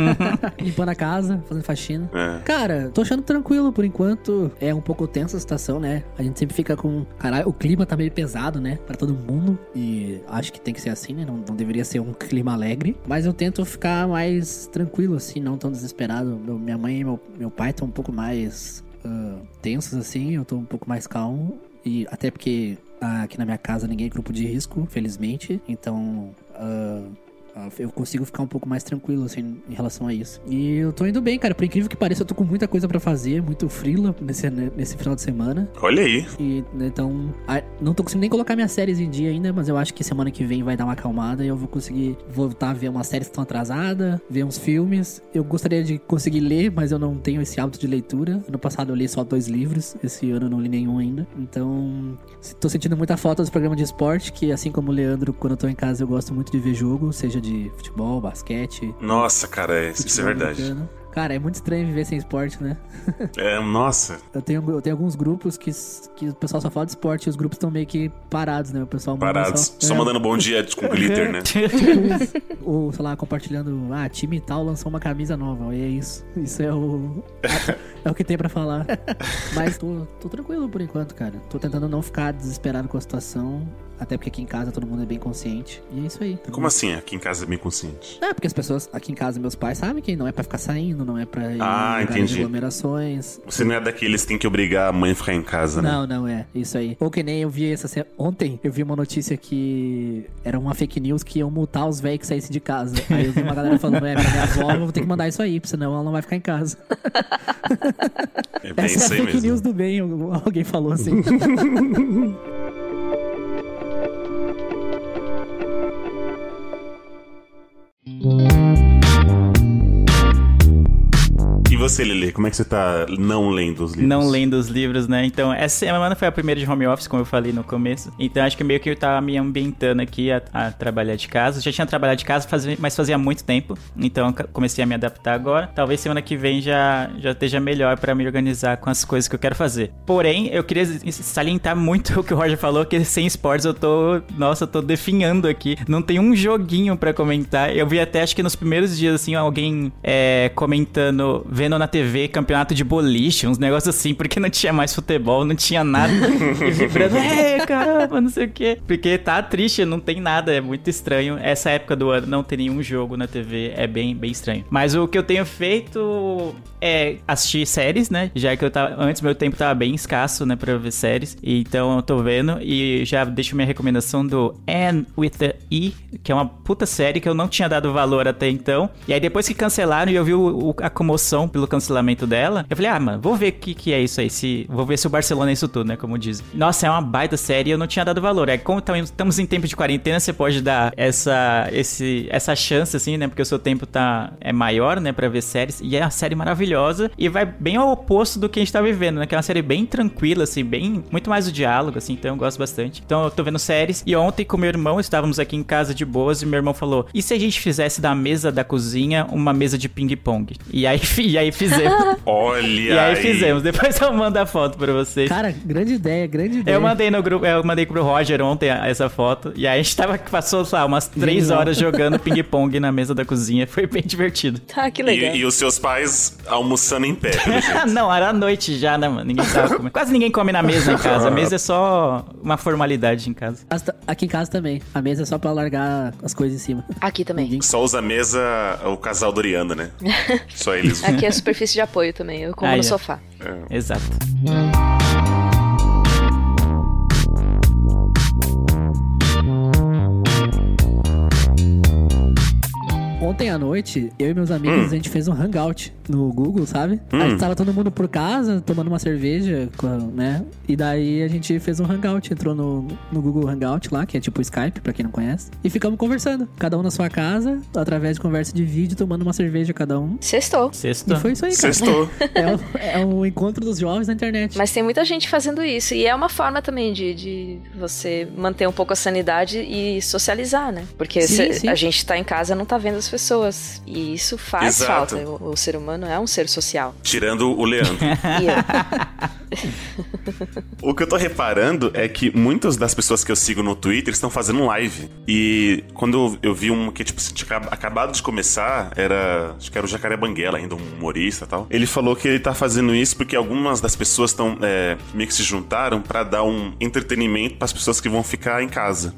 [LAUGHS] Limpando a casa, fazendo faxina. É. Cara, tô achando tranquilo por enquanto. É um pouco tensa a situação, né? A gente sempre fica com. Caralho, o clima tá meio pesado, né? Pra todo mundo. E acho que tem que ser assim, né? Não, não deveria ser um clima alegre. Mas eu tento ficar mais tranquilo, assim, não tão desesperado. Meu- minha mãe e meu, meu pai estão um pouco mais ah, tensos, assim. Eu tô um pouco mais calmo. E até porque ah, aqui na minha casa ninguém é grupo de risco, felizmente. Então. Ah, ah, eu consigo ficar um pouco mais tranquilo, assim, em relação a isso. E eu tô indo bem, cara. Por incrível que pareça, eu tô com muita coisa pra fazer, muito frila nesse, nesse final de semana. Olha aí. E, né, então, não tô conseguindo nem colocar minhas séries em dia ainda, mas eu acho que semana que vem vai dar uma acalmada e eu vou conseguir voltar a ver umas séries que estão atrasadas, ver uns filmes. Eu gostaria de conseguir ler, mas eu não tenho esse hábito de leitura. Ano passado eu li só dois livros, esse ano eu não li nenhum ainda. Então, tô sentindo muita falta dos programas de esporte, que assim como o Leandro, quando eu tô em casa, eu gosto muito de ver jogo, seja de futebol, basquete. Nossa, cara, é- isso é verdade. americano. Cara, é muito estranho viver sem esporte, né? [LAUGHS] É, nossa. Eu tenho, eu tenho alguns grupos que, que o pessoal só fala de esporte e os grupos estão meio que parados, né? O pessoal Parados. Só, é, mandando bom dia com glitter, né? [LAUGHS] Ou, sei lá, compartilhando, ah, time tal lançou uma camisa nova. E é isso. Isso é o. é o que tem pra falar. [LAUGHS] Mas tô, tô tranquilo por enquanto, cara. Tô tentando não ficar desesperado com a situação. Até porque aqui em casa todo mundo é bem consciente. E é isso aí. Como assim? Aqui em casa é bem consciente. É, porque as pessoas aqui em casa, meus pais sabem que não é pra ficar saindo, não é pra ir Ah, entendi. aglomerações. Você não é daqueles que tem que obrigar a mãe a ficar em casa, né? Não, não é. Isso aí. Ou que nem eu vi essa se- ontem, eu vi uma notícia que era uma fake news que iam multar os velhos que saíssem de casa. Aí eu vi uma galera falando, é, pra minha avó, eu vou ter que mandar isso aí, porque senão ela não vai ficar em casa. [LAUGHS] É bem Essa é a fake mesmo. news do bem, alguém falou assim. [LAUGHS] E você, Lili, como é que você tá não lendo os livros? Não lendo os livros, né? Então, essa semana foi a primeira de home office, como eu falei no começo. Então, acho que meio que eu tava me ambientando aqui a, a trabalhar de casa. Já tinha trabalhado de casa, fazia- mas fazia muito tempo. Então, comecei a me adaptar agora. Talvez semana que vem já, já esteja melhor pra me organizar com as coisas que eu quero fazer. Porém, eu queria salientar muito [LAUGHS] o que o Roger falou, que sem esportes eu tô... Nossa, eu tô definhando aqui. Não tem um joguinho pra comentar. Eu vi até, acho que nos primeiros dias, assim, alguém é, comentando, vendo na TV campeonato de boliche, uns negócios assim, porque não tinha mais futebol, não tinha nada. e vibrando, é, caramba, não sei o quê. Porque tá triste, não tem nada, é muito estranho. Essa época do ano não ter nenhum jogo na TV é bem, bem estranho. Mas o que eu tenho feito é assistir séries, né? Já que eu tava. Antes meu tempo tava bem escasso, né, pra ver séries. Então eu tô vendo e já deixo minha recomendação do Anne with the E, que é uma puta série que eu não tinha dado valor até então. E aí depois que cancelaram e eu vi o- o- a comoção pelo cancelamento dela, eu falei, ah, mano, vou ver o que, que é isso aí. Se, vou ver se o Barcelona é isso tudo, né? Como dizem. Nossa, é uma baita série e eu não tinha dado valor. É como tam- estamos em tempo de quarentena, você pode dar essa, esse, essa chance, assim, né? Porque o seu tempo tá, é maior, né? Pra ver séries. E é uma série maravilhosa e vai bem ao oposto do que a gente tá vivendo, né? Que é uma série bem tranquila, assim, bem. Muito mais o diálogo, assim, então eu gosto bastante. Então eu tô vendo séries. E ontem com meu irmão, estávamos aqui em casa de boas e meu irmão falou: e se a gente fizesse da mesa da cozinha uma mesa de ping-pong? E aí, [LAUGHS] e aí fizemos. [LAUGHS] Olha e aí, fizemos. Depois eu mando a foto pra vocês. Cara, grande ideia, grande ideia. Eu mandei no grupo, eu mandei pro Roger ontem essa foto. E aí a gente tava, passou, sei lá, umas três Genial. horas jogando [LAUGHS] ping-pong na mesa da cozinha. Foi bem divertido. Tá, que legal. E, e os seus pais almoçando em pé, [LAUGHS] não, era à noite já, né, mano? Ninguém tava comendo. Quase ninguém come na mesa em casa. A mesa é só uma formalidade em casa. Aqui em casa também. A mesa é só pra largar as coisas em cima. Aqui também. Só usa a mesa o casal Doriana, né? Só eles. Aqui é superfície de apoio também. Eu como Ah, no é. sofá. É. Exato. Ontem à noite eu e meus amigos, a gente fez um hangout no Google, sabe? A gente tava todo mundo por casa, tomando uma cerveja, né? E daí a gente fez um hangout, entrou no, no Google Hangout lá, que é tipo o Skype, pra quem não conhece. E ficamos conversando, cada um na sua casa, através de conversa de vídeo, tomando uma cerveja cada um. Sextou. Sexto. E foi isso aí, cara. Sextou. [LAUGHS] É o, é o encontro dos jovens na internet. Mas tem muita gente fazendo isso. E é uma forma também de, de você manter um pouco a sanidade e socializar, né? Porque Sim, cê- sim. a gente tá em casa não tá vendo as pessoas. E isso faz Exato. falta. O, o ser humano é um ser social. Tirando o Leandro. [LAUGHS] O que eu tô reparando é que muitas das pessoas que eu sigo no Twitter estão fazendo live. E quando eu, vi um que, tipo, tinha acab- acabado de começar, era. Acho que era o Jacaré Banguela, ainda um humorista e tal. Ele falou que ele tá fazendo isso porque algumas das pessoas estão é, meio que se juntaram pra dar um entretenimento pras pessoas que vão ficar em casa.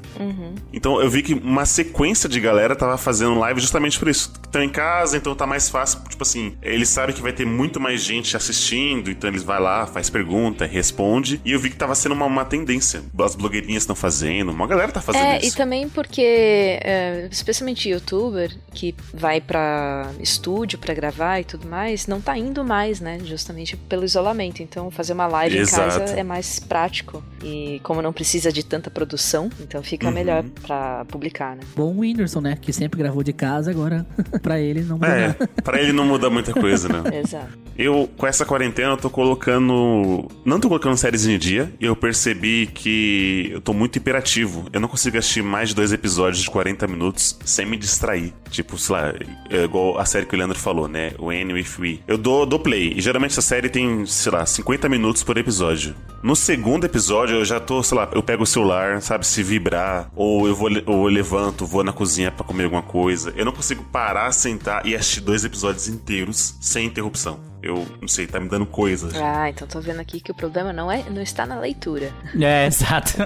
Então eu vi que uma sequência de galera tava fazendo live justamente por isso. Estão em casa, então tá mais fácil. Tipo assim, eles sabem que vai ter muito mais gente assistindo, então eles vai lá, faz pergunta, responde. E eu vi que tava sendo uma, uma tendência. As blogueirinhas estão fazendo, uma galera tá fazendo É, e isso. também porque, é, especialmente youtuber, que vai pra estúdio pra gravar e tudo mais, não tá indo mais, né? Justamente pelo isolamento. Então, fazer uma live em Exato. casa é mais prático. E como não precisa de tanta produção, então fica Uhum. melhor pra publicar, né? Bom o Whindersson, né? Que sempre gravou de casa, agora [LAUGHS] pra ele não muda É, nada. pra ele não muda muita coisa, né? [LAUGHS] Exato. Eu, com essa quarentena, eu tô colocando. Não tô colocando séries em dia, e eu percebi que eu tô muito hiperativo. Eu não consigo assistir mais de dois episódios de 40 minutos sem me distrair. Tipo, sei lá, é igual a série que o Leandro falou, né? O N with We. Eu dou, dou play, e geralmente essa série tem, sei lá, 50 minutos por episódio. No segundo episódio, eu já tô, sei lá, eu pego o celular, sabe, se vibrar, ou eu vou, ou eu levanto, vou na cozinha pra comer alguma coisa. Eu não consigo parar, sentar e assistir dois episódios inteiros sem interrupção. Eu não sei, tá me dando coisas. Ah, então tô vendo aqui que o problema não, é, não está na leitura. [LAUGHS] É, exato. [LAUGHS]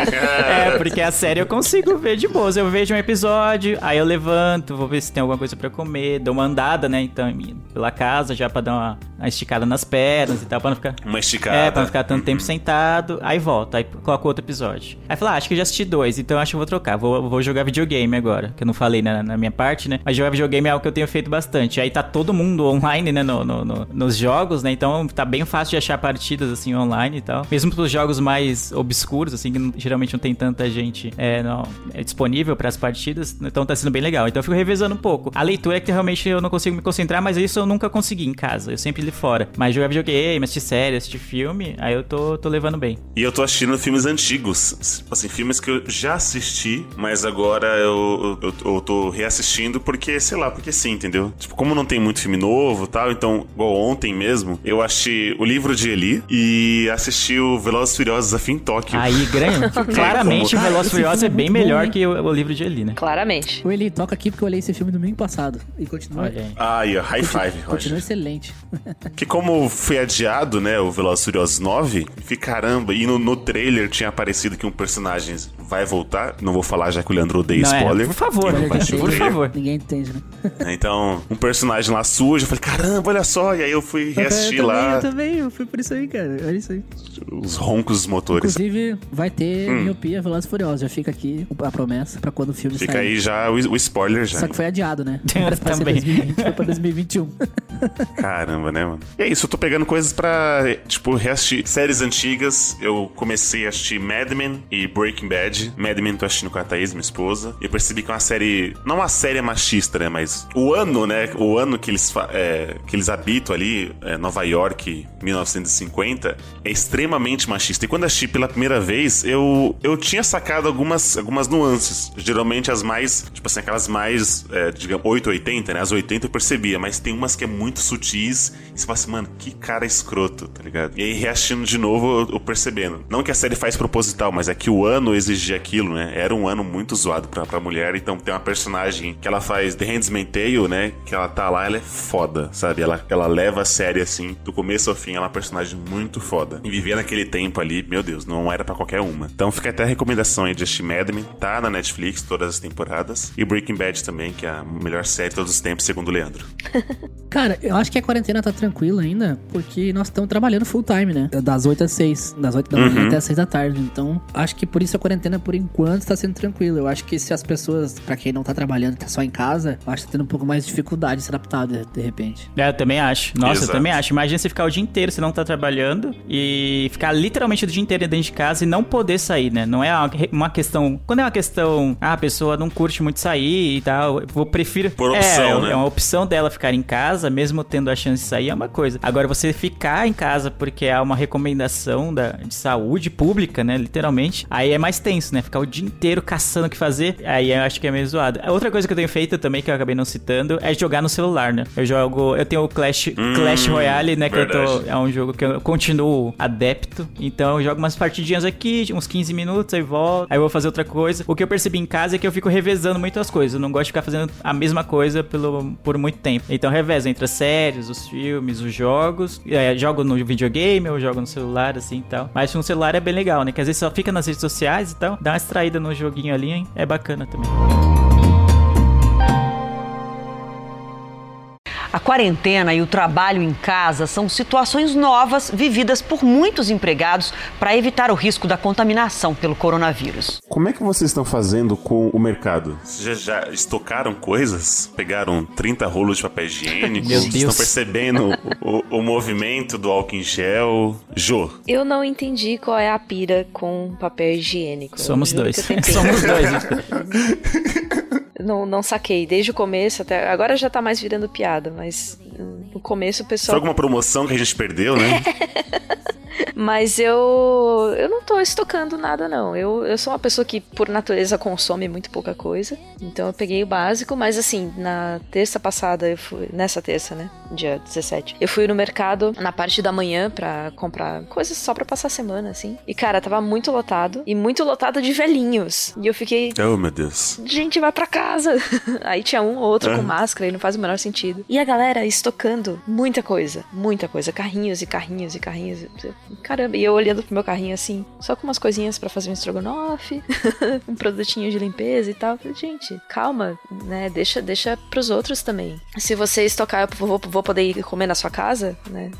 é, porque a série eu consigo ver de boas. Eu vejo um episódio, aí eu levanto, vou ver se tem alguma coisa pra comer, dou uma andada, né? Então, pela casa, já pra dar uma, uma esticada nas pernas e tal, pra não ficar. Uma esticada. É, pra não ficar tanto Uhum. tempo sentado. Aí volto, aí coloco outro episódio. Aí fala, ah, acho que eu já assisti dois, então acho que eu vou trocar. Vou, vou jogar videogame agora, que eu não falei na, na minha parte, né? Mas jogar videogame é algo que eu tenho feito bastante. Aí tá todo mundo online, né, no, no- no- nos jogos, né? Então tá bem fácil de achar partidas, assim, online e tal. Mesmo pros jogos mais obscuros, assim, que geralmente não tem tanta gente é, não, é disponível pras partidas. Então tá sendo bem legal. Então eu fico revezando um pouco. A leitura é que realmente eu não consigo me concentrar, mas isso eu nunca consegui em casa. Eu sempre li fora. Mas jogar videogame, assistir série, assistir filme, aí eu tô, tô levando bem. E eu tô assistindo filmes antigos. Assim, filmes que eu já assisti, mas agora eu, eu, eu tô reassistindo porque, sei lá, porque sim, entendeu? Tipo, como não tem muito filme novo tal, então, igual ontem mesmo, eu assisti o livro de Eli e assisti o Velozes e Furiosos Desafio em Tóquio. Aí, grande. [LAUGHS] Claramente, o como- Velozes e esse Furiosos é é bem bom, melhor hein? que o, o livro de Eli, né? Claramente. O Eli toca aqui porque eu olhei esse filme domingo passado. E continua, Olha aí. Ó, high five, continua excelente. [LAUGHS] Que como foi adiado, né, o Velozes e Furiosos 9, que caramba, e no, no trailer tinha aparecido que um personagem vai voltar, não vou falar já que o Leandro odeia Não, é, spoiler. por favor, chover. por favor. Ninguém entende, né? Então, um personagem lá sujo, eu falei, caramba, olha só, e aí eu fui reassistir eu também, lá Eu também, eu fui por isso aí, cara. Olha isso aí. os roncos dos motores. Inclusive, vai ter Hum. miopia Velozes e Furiosos. Já fica aqui a promessa pra quando o filme Fica sair. aí já o, o spoiler já. Só que foi adiado, né? [LAUGHS] Era Também. 2020, foi pra 2021. [LAUGHS] Caramba, né, mano? E é isso, eu tô pegando coisas pra, tipo, reassistir séries antigas. Eu comecei a assistir Mad Men e Breaking Bad. Mad Men tô assistindo com a Thaís, minha esposa. E eu percebi que é uma série. Não uma série machista, né? Mas o ano, né? O ano que eles, é, que eles habitam ali, é, Nova York, 1950, é extremamente machista. E quando assisti pela primeira vez, eu, eu tinha sacado algumas, algumas nuances. Geralmente as mais, tipo assim, aquelas mais, é, digamos, 880, né? As 80 eu percebia, mas tem umas que é muito sutis. E você fala assim, mano, que cara escroto, tá ligado? E aí, reassistindo de novo, eu, eu percebendo. Não que a série faz proposital, mas é que o ano exigia aquilo, né? Era um ano muito zoado pra, pra mulher. Então tem uma personagem que ela faz The Handmaid's Tale, né? Que ela tá lá, ela é foda, sabe? Ela, ela leva a série assim, do começo ao fim. Ela é uma personagem muito foda. E viver naquele tempo ali, meu Deus, não era pra qualquer uma. Então fica até a recomendação aí de assistir Mad Men. Tá na Netflix, todas as temporadas. E Breaking Bad também, que é a melhor série de todos os tempos, segundo o Leandro. [LAUGHS] Cara, eu acho que a quarentena tá tranquila ainda, porque nós estamos trabalhando full time, né? Das 8 às 6. Das 8 da manhã Uhum. até as 6 da tarde. Então, acho que por isso a quarentena por enquanto, tá sendo tranquilo. Eu acho que se as pessoas, pra quem não tá trabalhando, tá só em casa, eu acho que tá tendo um pouco mais de dificuldade de se adaptar de, de repente. É, eu também acho. Nossa, Exato. eu também acho. Imagina você ficar o dia inteiro, você não tá trabalhando e ficar literalmente o dia inteiro dentro de casa e não poder sair, né? Não é uma- questão. Quando é uma questão, ah, a pessoa não curte muito sair e tal, eu prefiro. Por é, opção, né? É uma opção dela ficar em casa, mesmo tendo a chance de sair, é uma coisa. Agora, você ficar em casa porque é uma recomendação da, de saúde pública, né? Literalmente, aí é mais tenso, né? Ficar o dia inteiro caçando o que fazer, aí eu acho que é meio zoado. Outra coisa que eu tenho feito também, que eu acabei não citando, é jogar no celular, né? Eu jogo. Eu tenho o Clash, Clash Royale, né? Que eu tô. É um jogo que eu continuo adepto. Então eu jogo umas partidinhas aqui, uns 15 minutos, aí volto. Aí eu vou fazer outra coisa. O que eu percebi em casa é que eu fico revezando muito as coisas. Eu não gosto de ficar fazendo a mesma coisa pelo, por muito tempo. Então eu revezo entre as séries, os filmes, os jogos. É, jogo no videogame, eu jogo no celular, assim e tal. Mas no celular é bem legal, né? Que às vezes só fica nas redes sociais e tal. Dá uma extraída no joguinho ali, hein? É bacana também. Quarentena e o trabalho em casa são situações novas vividas por muitos empregados para evitar o risco da contaminação pelo coronavírus. Como é que vocês estão fazendo com o mercado? Vocês já, já estocaram coisas? Pegaram 30 rolos de papel higiênico? Meu Deus. Estão percebendo o, o- movimento do álcool em gel? Jô, Eu não entendi qual é a pira com papel higiênico. Somos dois. [LAUGHS] Somos dois. [LAUGHS] Não, não saquei. Desde o começo até. Agora já tá mais virando piada, mas no começo o foi pessoal. alguma promoção que a gente perdeu, né? [LAUGHS] Mas eu. Eu não tô estocando nada, não. Eu, eu sou uma pessoa que, por natureza, consome muito pouca coisa. Então eu peguei o básico, mas assim, na terça passada, eu fui. Nessa terça, né? Dia 17. Eu fui no mercado na parte da manhã pra comprar coisas só pra passar a semana, assim. E, cara, tava muito lotado. E muito lotado de velhinhos. E eu fiquei. oh, meu Deus. Gente, vai pra casa. [LAUGHS] Aí tinha um ou outro com máscara e não faz o menor sentido. E a galera estocando muita coisa, muita coisa. Carrinhos e carrinhos e carrinhos. Caramba, e eu olhando pro meu carrinho assim, só com umas coisinhas pra fazer um estrogonofe, [LAUGHS] um produtinho de limpeza e tal. Eu Falei, gente, calma, né? Deixa, deixa pros outros também. Se você estocar, eu vou, vou poder ir comer na sua casa, né?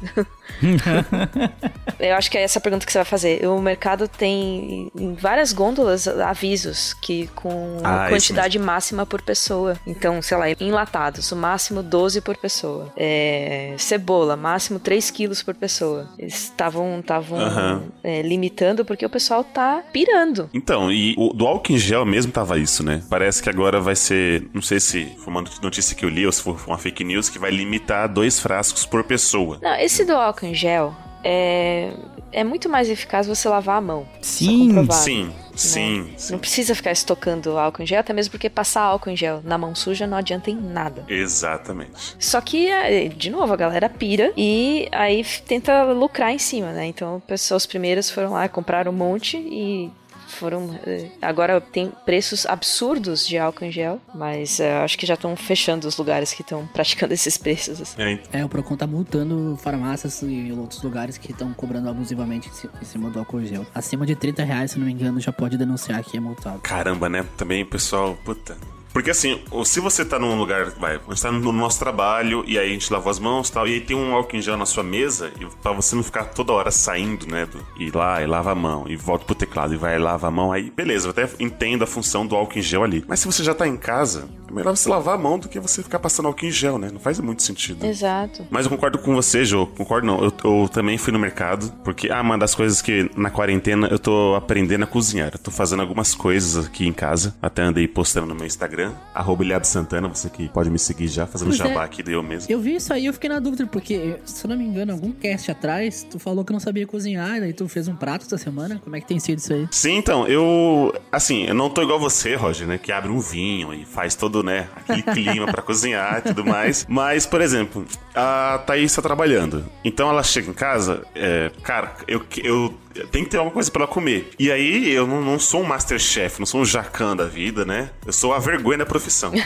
[LAUGHS] Eu acho que é essa a pergunta que você vai fazer. O mercado tem em várias gôndolas avisos que com Ah, quantidade máxima por pessoa. Então, sei lá, enlatados, o máximo 12 por pessoa. É, cebola, máximo 3 quilos por pessoa. Eles estavam estavam Aham. é, limitando porque o pessoal tá pirando. Então, e o, do álcool em gel mesmo tava isso, né? Parece que agora vai ser. Não sei se foi uma notícia que eu li ou se for uma fake news que vai limitar dois frascos por pessoa. Não, esse do álcool em gel é, é muito mais eficaz você lavar a mão. É Sim. Sim, sim, sim. Não precisa ficar estocando álcool em gel, até mesmo porque passar álcool em gel na mão suja não adianta em nada. Exatamente. Só que, é, de novo, a galera pira e aí tenta lucrar em cima, né? Então, pessoas primeiras foram lá, compraram um monte e foram. eh, Agora tem preços absurdos de álcool em gel, mas eh, acho que já estão fechando os lugares que estão praticando [LAUGHS] esses preços. assim. É, É, o Procon tá multando farmácias e outros lugares que estão cobrando abusivamente em ci- em cima do álcool gel. Acima de 30 reais, se não me engano, já pode denunciar que é multado. Caramba, né? Também, pessoal, puta. Porque assim, se você tá num lugar, vai, gente tá no nosso trabalho e aí a gente lavou as mãos e tal, e aí tem um álcool em gel na sua mesa, e pra você não ficar toda hora saindo, né, do, ir lá e lava a mão, e volta pro teclado e vai e lava a mão, aí beleza, eu até entendo a função do álcool em gel ali. Mas se você já tá em casa, é melhor você lavar a mão do que você ficar passando álcool em gel, né? Não faz muito sentido. Exato. Mas eu concordo com você, Jô. Concordo não. Eu, eu também fui no mercado, porque ah, uma das coisas que na quarentena eu tô aprendendo a cozinhar. Eu tô fazendo algumas coisas aqui em casa. Até andei postando no meu Instagram, arroba Ilhado Santana, você que pode me seguir já, fazendo Pois é. jabá aqui eu mesmo. Eu vi isso aí eu fiquei na dúvida, porque, se eu não me engano, algum cast atrás, tu falou que não sabia cozinhar, e daí tu fez um prato essa semana. Como é que tem sido isso aí? Sim, então, eu. Assim, eu não tô igual você, Roger, né? Que abre um vinho e faz todo, né? Aquele [LAUGHS] clima pra cozinhar e tudo mais. Mas, por exemplo, a Thaís tá trabalhando. Então ela chega em casa, é, cara, eu, eu, tenho que ter alguma coisa pra ela comer. E aí eu não, não sou um masterchef, não sou um jacan da vida, né? Eu sou a vergonha da profissão. [LAUGHS]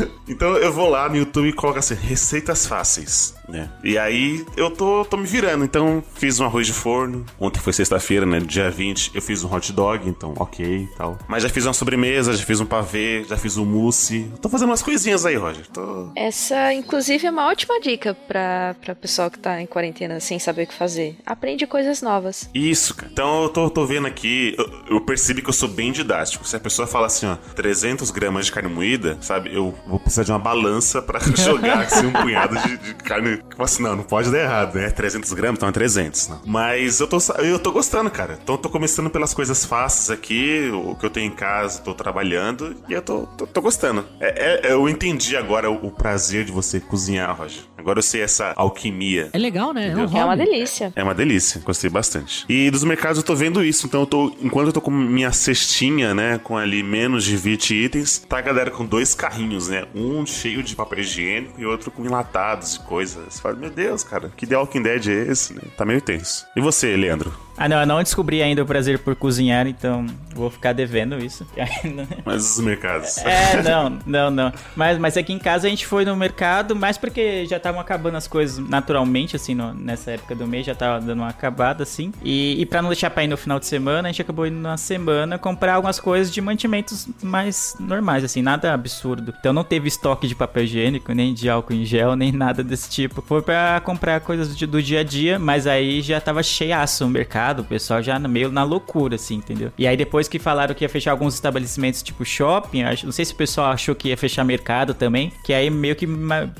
[LAUGHS] Então eu vou lá no YouTube e coloco assim, receitas fáceis, né? E aí eu tô, tô me virando. Então fiz um arroz de forno. Ontem foi sexta-feira, né? Dia 20, eu fiz um hot dog, então ok e tal. Mas já fiz uma sobremesa, já fiz um pavê, já fiz um mousse. Tô fazendo umas coisinhas aí, Roger. Tô... Essa, inclusive, é uma ótima dica pra, pra pessoal que tá em quarentena sem saber o que fazer. Aprende coisas novas. Isso, cara. Então eu tô, tô vendo aqui, eu, eu percebi que eu sou bem didático. Se a pessoa fala assim, ó, 300 gramas de carne moída, sabe? Eu vou precisar de uma balança pra [LAUGHS] jogar assim um punhado de, de carne. Assim, não, não pode dar errado, né? 300 gramas, então é 300, não. Mas eu tô, eu tô gostando, cara. Então eu tô começando pelas coisas fáceis aqui, o que eu tenho em casa, tô trabalhando e eu tô, tô, tô gostando. É, é- eu entendi agora o, o prazer de você cozinhar, Roger. Agora eu sei essa alquimia. É legal, né? É um É uma delícia. É uma delícia, gostei bastante. E dos mercados eu tô vendo isso, então eu tô, enquanto eu tô com minha cestinha, né, com ali menos de 20 itens, tá a galera com dois carrinhos, né, um cheio de papel higiênico e outro com enlatados e coisas. Você fala, meu Deus, cara, que The Walking Dead é esse, né? Tá meio tenso. E você, Leandro? Ah, não, eu não descobri ainda o prazer por cozinhar, então vou ficar devendo isso. [LAUGHS] Mas os mercados. É, não, não, não. Mas, mas aqui em casa a gente foi no mercado, mais porque já estavam acabando as coisas naturalmente, assim, no- nessa época do mês, já tava dando uma acabada, assim. E, e pra não deixar pra ir no final de semana, a gente acabou indo na semana comprar algumas coisas de mantimentos mais normais, assim, nada absurdo. Então não teve estoque de papel higiênico, nem de álcool em gel, nem nada desse tipo. Foi pra comprar coisas de- do dia a dia, mas aí já tava cheiaço o mercado, o pessoal já meio na loucura, assim, entendeu? E aí depois que falaram que ia fechar alguns estabelecimentos tipo shopping, acho- não sei se o pessoal achou que ia fechar mercado também, que aí meio que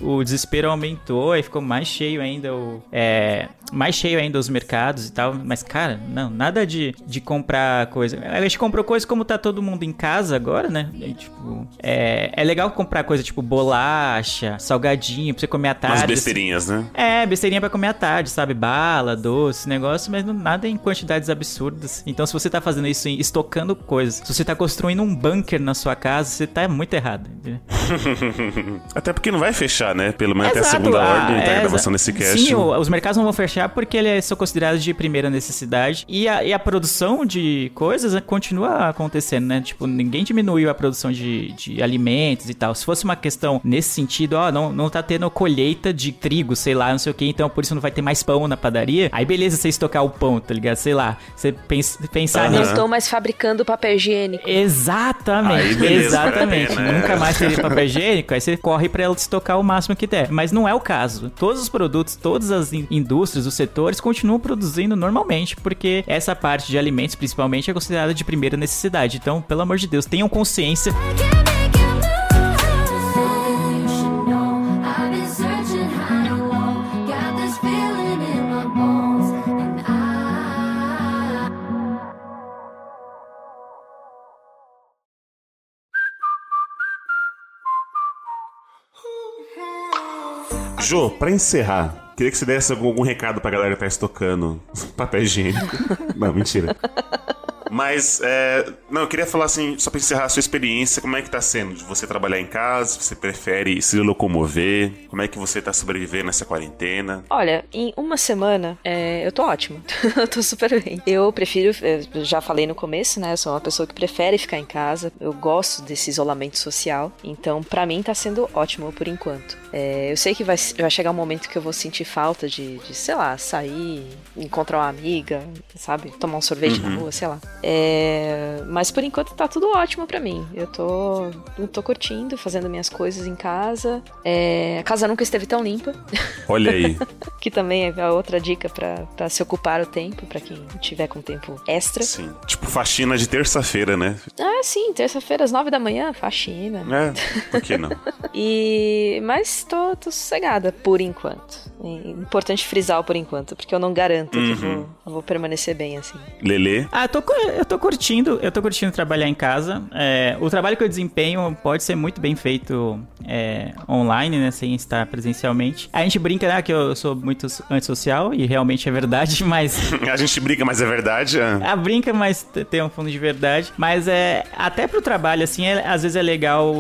o desespero aumentou e ficou mais cheio ainda o... É, mais cheio ainda os mercados e tal, mas cara, não, nada de, de comprar coisa. A gente comprou coisa como tá todo mundo em casa agora, né? E, tipo, é, é legal comprar coisa tipo bolacha, salgadinho pra você comer à tarde. Umas assim. besteirinhas, né? É, besteirinha pra comer à tarde, sabe? Bala, doce, negócio, mas não, nada em quantidades absurdas. Então, se você tá fazendo isso, em, estocando coisas, se você tá construindo um bunker na sua casa, você tá muito errado. [LAUGHS] Até porque não vai fechar, né? Pelo menos até a Exato, segunda ah, ordem da é, gravação exa- desse cast. Sim, o- os mercados não vão fechar porque eles são considerados de primeira necessidade. E a, e a produção de coisas né, continua acontecendo, né? Tipo, ninguém diminuiu a produção de, de alimentos e tal. Se fosse uma questão nesse sentido, ó, não, não tá tendo colheita de trigo, sei lá, não sei o que, então por isso não vai ter mais pão na padaria. Aí beleza você estocar o pão, tá ligado? Sei lá, você pensa, pensar. Não nisso. estou mais fabricando papel higiênico. Exatamente, Aí, beleza, exatamente. vale a pena, é. Nunca mais teria papel higiênico, aí você corre pra ela estocar o máximo que der. Mas não é o caso. Todos os produtos, todas as in- indústrias, os setores continuam produzindo normalmente, porque essa parte de alimentos, principalmente, é considerada de primeira necessidade. Então, pelo amor de Deus, tenham consciência. Jô, pra encerrar, queria que você desse algum, algum recado pra galera que tá estocando [LAUGHS] papel higiênico. [LAUGHS] não, mentira. Mas, é, não, eu queria falar assim, só pra encerrar a sua experiência, como é que tá sendo de você trabalhar em casa, você prefere se locomover, como é que você tá sobrevivendo nessa quarentena? Olha, em uma semana, é, eu tô ótima. [LAUGHS] eu tô super bem. Eu prefiro, eu já falei no começo, né? Eu sou uma pessoa que prefere ficar em casa. Eu gosto desse isolamento social. Então, pra mim, tá sendo ótimo por enquanto. É, eu sei que vai, vai chegar um momento que eu vou sentir falta de, de, sei lá, sair, encontrar uma amiga, sabe? Tomar um sorvete na rua, sei lá. É, mas por enquanto tá tudo ótimo pra mim. Eu tô, eu tô curtindo, fazendo minhas coisas em casa. É, a casa nunca esteve tão limpa. Olha aí. [LAUGHS] Que também é a outra dica pra pra se ocupar o tempo, pra quem tiver com tempo extra. Sim. Tipo faxina de terça-feira, né? Ah, sim, terça-feira às nove da manhã, faxina. É, por que não? [LAUGHS] E mas tô, tô sossegada por enquanto. É importante frisar o por enquanto, porque eu não garanto que eu vou, eu vou permanecer bem assim. Lelê? Ah, eu tô, cu- eu tô curtindo, eu tô curtindo trabalhar em casa. É, o trabalho que eu desempenho pode ser muito bem feito é, online, né, sem estar presencialmente. A gente brinca, né, que eu sou muito antissocial, e realmente é verdade, [LAUGHS] mas A gente briga, mas é verdade? é. a brinca, mas tem um fundo de verdade. Mas é até pro trabalho, assim, é- às vezes é legal,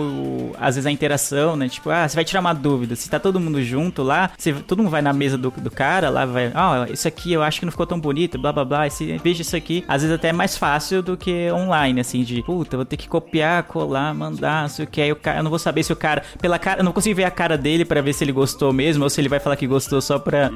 às vezes a interação, né? Tipo, ah, você vai tirar uma dúvida. Se tá todo mundo junto lá, você- todo mundo vai na mesa do, do cara, lá vai, ó, isso aqui eu acho que não ficou tão bonito, blá blá blá, esse, veja isso aqui. Às vezes até é mais fácil do que online, assim, de, puta, vou ter que copiar, colar, mandar, não sei o que. Aí o cara, eu não vou saber se o cara, pela cara, eu não consigo ver a cara dele pra ver se ele gostou mesmo, ou se ele vai falar que gostou só pra,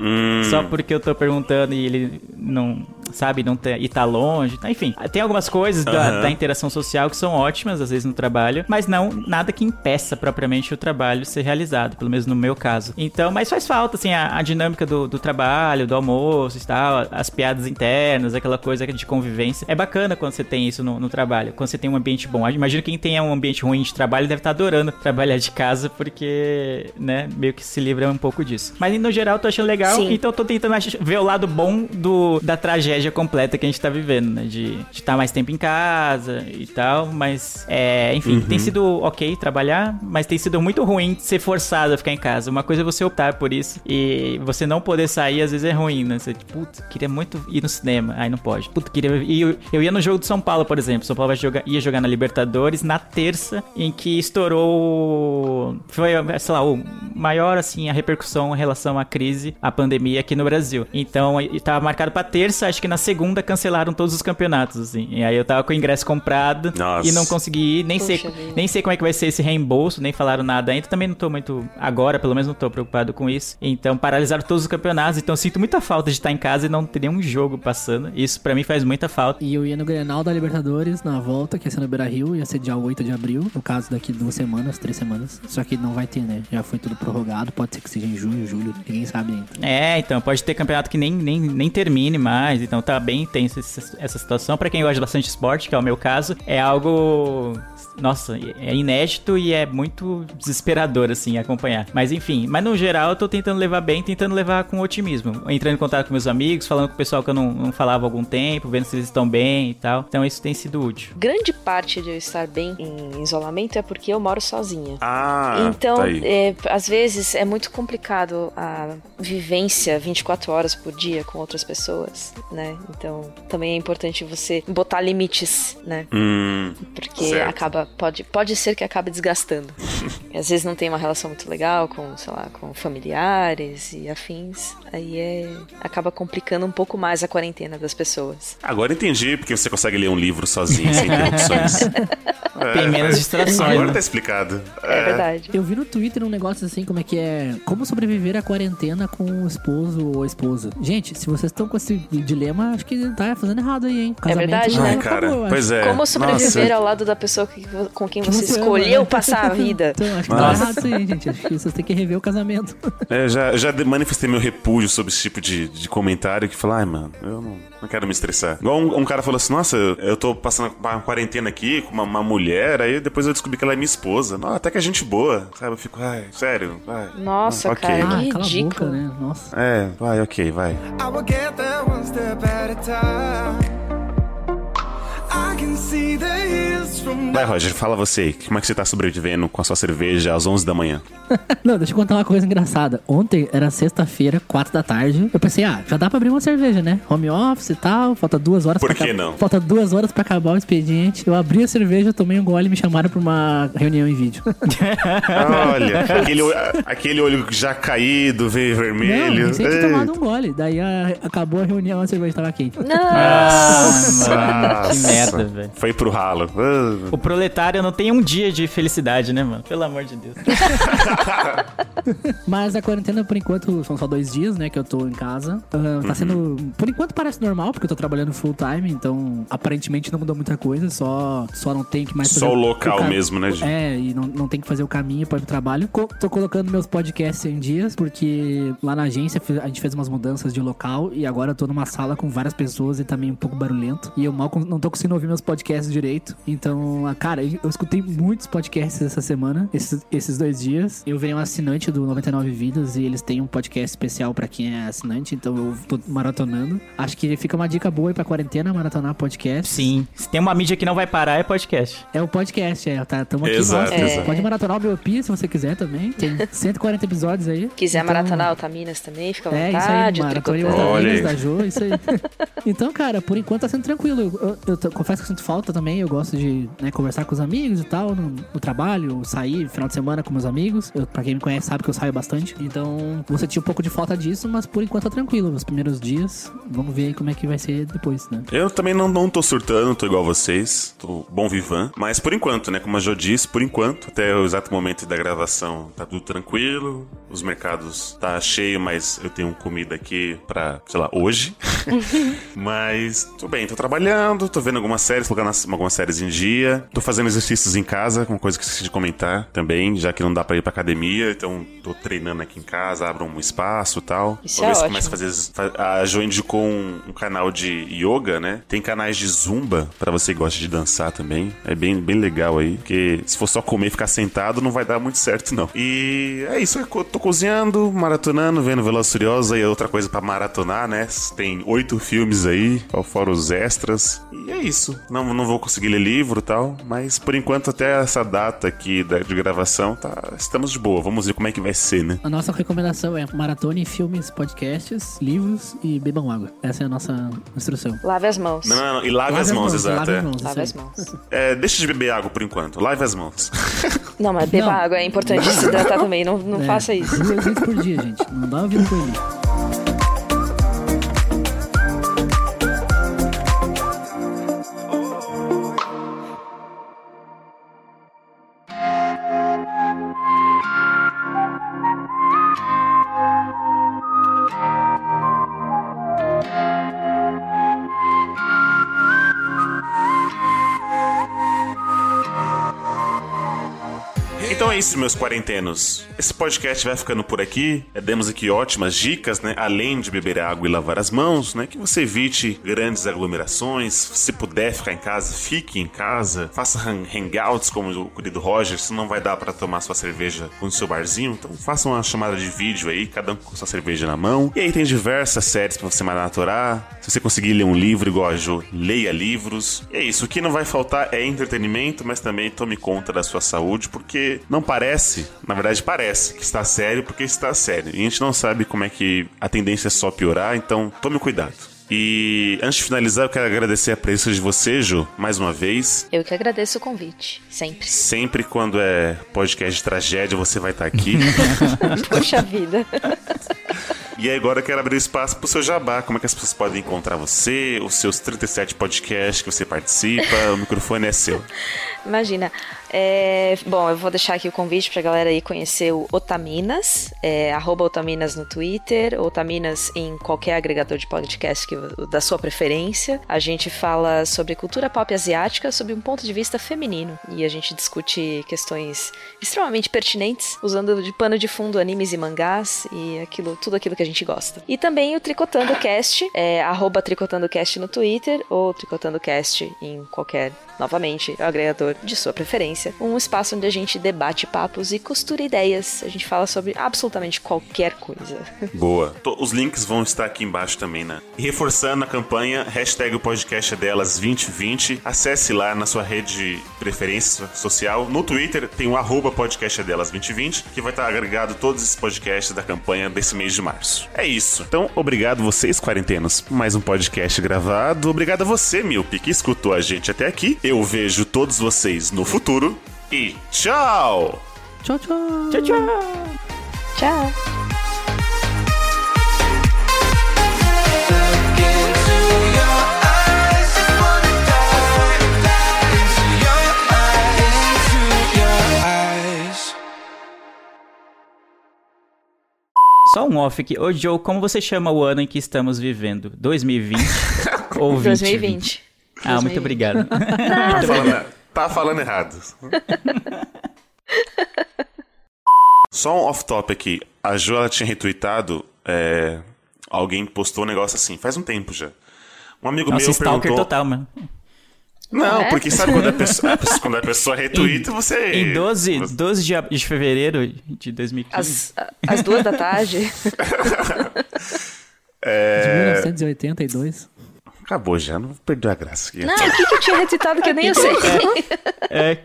só porque eu tô perguntando e ele não, sabe, não tá, e tá longe. Enfim, tem algumas coisas da, Aham. da interação social que são ótimas, às vezes, no trabalho, mas não nada que impeça propriamente o trabalho ser realizado, pelo menos no meu caso. Então, mas faz falta, assim, a, a dinâmica do, do trabalho, do almoço e tal, as piadas internas, aquela coisa de convivência. É bacana quando você tem isso no, no trabalho, quando você tem um ambiente bom. Imagino que quem tem um ambiente ruim de trabalho deve estar adorando trabalhar de casa, porque, né, meio que se livra um pouco disso. Mas no geral, eu tô achando legal, Sim. então eu tô tentando ver o lado bom do, da tragédia completa que a gente tá vivendo, né? De estar mais tempo em casa e tal, mas, é, enfim, tem sido ok trabalhar, mas tem sido muito ruim ser forçado a ficar em casa. Uma coisa é você optar por isso e você não poder sair, às vezes é ruim, né? Você, tipo, putz, queria muito ir no cinema, aí não pode. Puta, queria ir. Eu, eu ia no jogo do São Paulo, por exemplo. São Paulo jogar, ia jogar na Libertadores na terça, em que estourou. Foi, sei lá, o maior, assim, a repercussão em relação à crise, à pandemia aqui no Brasil. Então, e tava marcado pra terça, acho que na segunda cancelaram todos os campeonatos, assim. E aí eu tava com o ingresso comprado Nossa. e não consegui ir, nem sei, vida. nem sei como é que vai ser esse reembolso, nem falaram nada ainda. Também não tô muito, agora, pelo menos não tô preocupado com isso. Então, paralisaram todos os campeonatos, então eu sinto muita falta de estar em casa e não ter nenhum jogo passando. Isso pra mim faz muita falta. E eu ia no Grenal da Libertadores na volta, que ia ser no Beira Rio, ia ser dia 8 de abril, no caso daqui duas semanas, três semanas. Só que não vai ter, né? Já foi tudo prorrogado, pode ser que seja em junho, julho, ninguém sabe ainda. É, então, pode ter campeonato que nem, nem, nem termine mais, então tá bem esse- essa situação. Pra quem gosta bastante de esporte, que é o meu caso, é algo. Nossa, é inédito e é muito desesperador, assim, acompanhar. Mas enfim, mas no geral eu tô tentando levar bem, tentando levar com otimismo. Entrando em contato com meus amigos, falando com o pessoal que eu não, não falava há algum tempo, vendo se eles estão bem e tal. Então isso tem sido útil. Grande parte de eu estar bem em isolamento é porque eu moro sozinha. Ah, Então, tá aí. é, às vezes é muito complicado a vivência 24 horas por dia com outras pessoas, né? Então, também é importante você botar limites, né? Hum, Porque Certo. acaba pode pode ser que acabe desgastando. [LAUGHS] E às vezes não tem uma relação muito legal com, sei lá, com familiares e afins. Aí é acaba complicando um pouco mais a quarentena das pessoas. agora entendi porque você consegue ler um livro sozinho, sem [LAUGHS] interrupções. [LAUGHS] Tem menos distrações, Agora né? tá explicado. É, verdade. Eu vi no Twitter um negócio assim, como é que é. Como sobreviver à quarentena com o esposo ou a esposa. Gente, se vocês estão com esse dilema, acho que tá fazendo errado aí, hein? Casamento verdade, não né? Ai, acabou, cara, eu acho. pois é. Como sobreviver Nossa. ao lado da pessoa que- com quem Que você, escolheu né? passar a vida? [LAUGHS] Então, acho que Nossa. tá errado isso aí, gente. Acho que vocês têm que rever o casamento. [LAUGHS] É, já, já manifestei meu repúdio sobre esse tipo de, de comentário que fala, ai, mano, eu não, não quero me estressar. Igual um, um cara falou assim, nossa, eu, eu tô passando uma quarentena aqui com uma, uma mulher, aí depois eu descobri que ela é minha esposa. Não, até que é gente boa, sabe? Eu fico, ai, sério, vai. Nossa, Ok. cara, Ah, que cala a boca, ridículo. né? Nossa. É, vai, ok, vai. I will get there one step a time. Vai, Roger, fala você. Como é que você tá sobrevivendo com a sua cerveja às 11 da manhã? [LAUGHS] Não, deixa eu contar uma coisa engraçada. Ontem era sexta-feira, quatro da tarde. Eu pensei, ah, já dá pra abrir uma cerveja, né? Home office e tal, falta duas horas Por pra que acab- não? Falta duas horas pra acabar o expediente. Eu abri a cerveja, tomei um gole e me chamaram pra uma reunião em vídeo. [LAUGHS] Olha, [LAUGHS] aquele, olho- aquele olho já caído, veio vermelho. Não, ter Ei. tomado um gole. Daí a- acabou a reunião, a cerveja tava quente. Não, Ah, mano, que Nossa. merda, velho. Foi pro ralo. Ah. O proletário não tem um dia de felicidade, né, mano? Pelo amor de Deus. [LAUGHS] Mas a quarentena, por enquanto, são só dois dias, né, que eu tô em casa. Ah, tá sendo. Por enquanto parece normal, porque eu tô trabalhando full time, então aparentemente não mudou muita coisa, só, só não tem que mais Só o local cam- mesmo, né, Gi? É, e não, não tem que fazer o caminho para ir pro trabalho. Co- tô colocando meus podcasts em dias, porque lá na agência a gente fez umas mudanças de local e agora eu tô numa sala com várias pessoas e também um pouco barulhento. E eu mal não tô conseguindo ouvir meus podcasts direito. Então, cara, eu escutei muitos podcasts essa semana, esses, esses dois dias. Eu virei um assinante do 99 Vidas e eles têm um podcast especial pra quem é assinante, então eu tô maratonando. Acho que fica uma dica boa aí pra quarentena, maratonar podcast. Sim. Se tem uma mídia que não vai parar, é podcast. É o podcast, é. Tá, tamo aqui, Exato, exato. Pode maratonar o Biopia se você quiser também. Tem [LAUGHS] 140 episódios aí. quiser Então, maratonar Altaminas também, fica à É, isso aí, vontade. vitaminas aí. da Jo, isso aí. [LAUGHS] então, cara, por enquanto tá sendo tranquilo. Eu, eu- eu confesso que eu sinto falta também. Eu gosto de né, conversar com os amigos e tal, no, no trabalho, sair final de semana com meus amigos. Eu, pra quem me conhece sabe que eu saio bastante. Então, vou sentir um pouco de falta disso, mas por enquanto tá tranquilo. Nos primeiros dias, vamos ver aí como é que vai ser depois, né? Eu também não, não tô surtando, tô igual vocês, tô bom vivan. Mas por enquanto, né, como a Jo disse, por enquanto, até o exato momento da gravação, tá tudo tranquilo. Os mercados tá cheio, mas eu tenho comida aqui pra, sei lá, hoje. [LAUGHS] [LAUGHS] mas tô bem, tô trabalhando, tô vendo algumas séries, colocando as- algumas séries em dia. Tô fazendo exercícios em casa, uma coisa que esqueci de comentar também, já que não dá pra ir pra academia, então tô treinando aqui em casa, abro um espaço e tal. Isso Talvez é comece a fazer fa- a Jo indicou um, um canal de yoga, né? Tem canais de zumba pra você que gosta de dançar também. É bem, bem legal aí, porque se for só comer e ficar sentado, não vai dar muito certo, não. E é isso, eu tô cozinhando, maratonando, vendo Velozes e Furiosos e outra coisa pra maratonar, né? Tem oito filmes aí, fora os extras. E é isso. Não, não vou conseguir ler livro e tal, mas por enquanto até essa data aqui da- de gravação, tá, estamos de boa. Vamos ver como é que vai ser, né? A nossa recomendação é maratone filmes, podcasts, livros e bebam água. Essa é a nossa instrução. Lave as mãos. Não, não, não. E lave, as mãos, exato. lave é. as mãos, Lave as mãos. [LAUGHS] É, deixa de beber água por enquanto. Lave as mãos. [LAUGHS] Não, mas beba Não. água, é importante [LAUGHS] se hidratar também, não, não É, faça isso. Duas vezes por dia, gente. Não dá uma vida com ele. Isso, meus quarentenos. Esse podcast vai ficando por aqui. É, Demos aqui ótimas dicas, né? Além de beber água e lavar as mãos, né? Que você evite grandes aglomerações. Se puder ficar em casa, fique em casa. Faça hang- hangouts, como o querido Roger. Se não vai dar pra tomar sua cerveja no seu barzinho, então faça uma chamada de vídeo aí, cada um com sua cerveja na mão. E aí tem diversas séries pra você maratorar. Se você conseguir ler um livro igual a Jo, leia livros. E é isso. O que não vai faltar é entretenimento, mas também tome conta da sua saúde, porque não parece, na verdade parece que está sério porque está sério. E a gente não sabe como é que a tendência é só piorar, então tome cuidado. E antes de finalizar, eu quero agradecer a presença de você, Jo, mais uma vez. Eu que agradeço o convite, sempre. Sempre quando é podcast de tragédia, você vai estar aqui. [LAUGHS] Poxa vida. [LAUGHS] E agora eu quero abrir espaço pro seu jabá. Como é que as pessoas podem encontrar você, os seus 37 podcasts que você participa? O microfone é seu. Imagina. É, bom, eu vou deixar aqui o convite pra galera aí conhecer o Otaminas, é, Otaminas no Twitter, Otaminas em qualquer agregador de podcast que, da sua preferência. A gente fala sobre cultura pop asiática sob um ponto de vista feminino e a gente discute questões extremamente pertinentes, usando de pano de fundo animes e mangás e aquilo, tudo aquilo que a gente gosta. E também o Tricotando Cast, é, arroba Tricotando Cast no Twitter ou Tricotando Cast em qualquer novamente, o agregador de sua preferência. Um espaço onde a gente debate papos e costura ideias. A gente fala sobre absolutamente qualquer coisa. [LAUGHS] Boa. Os links vão estar aqui embaixo também, né? E reforçando a campanha, hashtag o podcast é delas 2020. Acesse lá na sua rede de preferência social. No Twitter tem o arroba podcast é delas 2020, que vai estar agregado todos esses podcasts da campanha desse mês de março. É isso. Então, obrigado vocês, quarentenos, por mais um podcast gravado. Obrigado a você, Milpe, que escutou a gente até aqui. Eu vejo todos vocês no futuro. E tchau! Tchau, tchau. Tchau, tchau. Tchau! Só um off aqui. Ô, Joe, como você chama o ano em que estamos vivendo? 2020 [LAUGHS] ou 2020? 2020. Ah, muito 2020. obrigado. [LAUGHS] Tá falando, tá falando errado. [LAUGHS] Só um off-top aqui. A Jo, ela tinha retweetado. é, alguém postou um negócio assim, faz um tempo já. Um amigo Nossa, meu stalker perguntou. total, mano. Não, É? porque sabe quando a pessoa, quando a pessoa [LAUGHS] retweeta, você. Em 12, você- 12 de, de fevereiro de 2015. Às, às duas da tarde. [LAUGHS] De 1982. Acabou já, não perdeu a graça. Não, o que, que eu tinha retweetado que eu nem eu [LAUGHS] sei. É, [LAUGHS]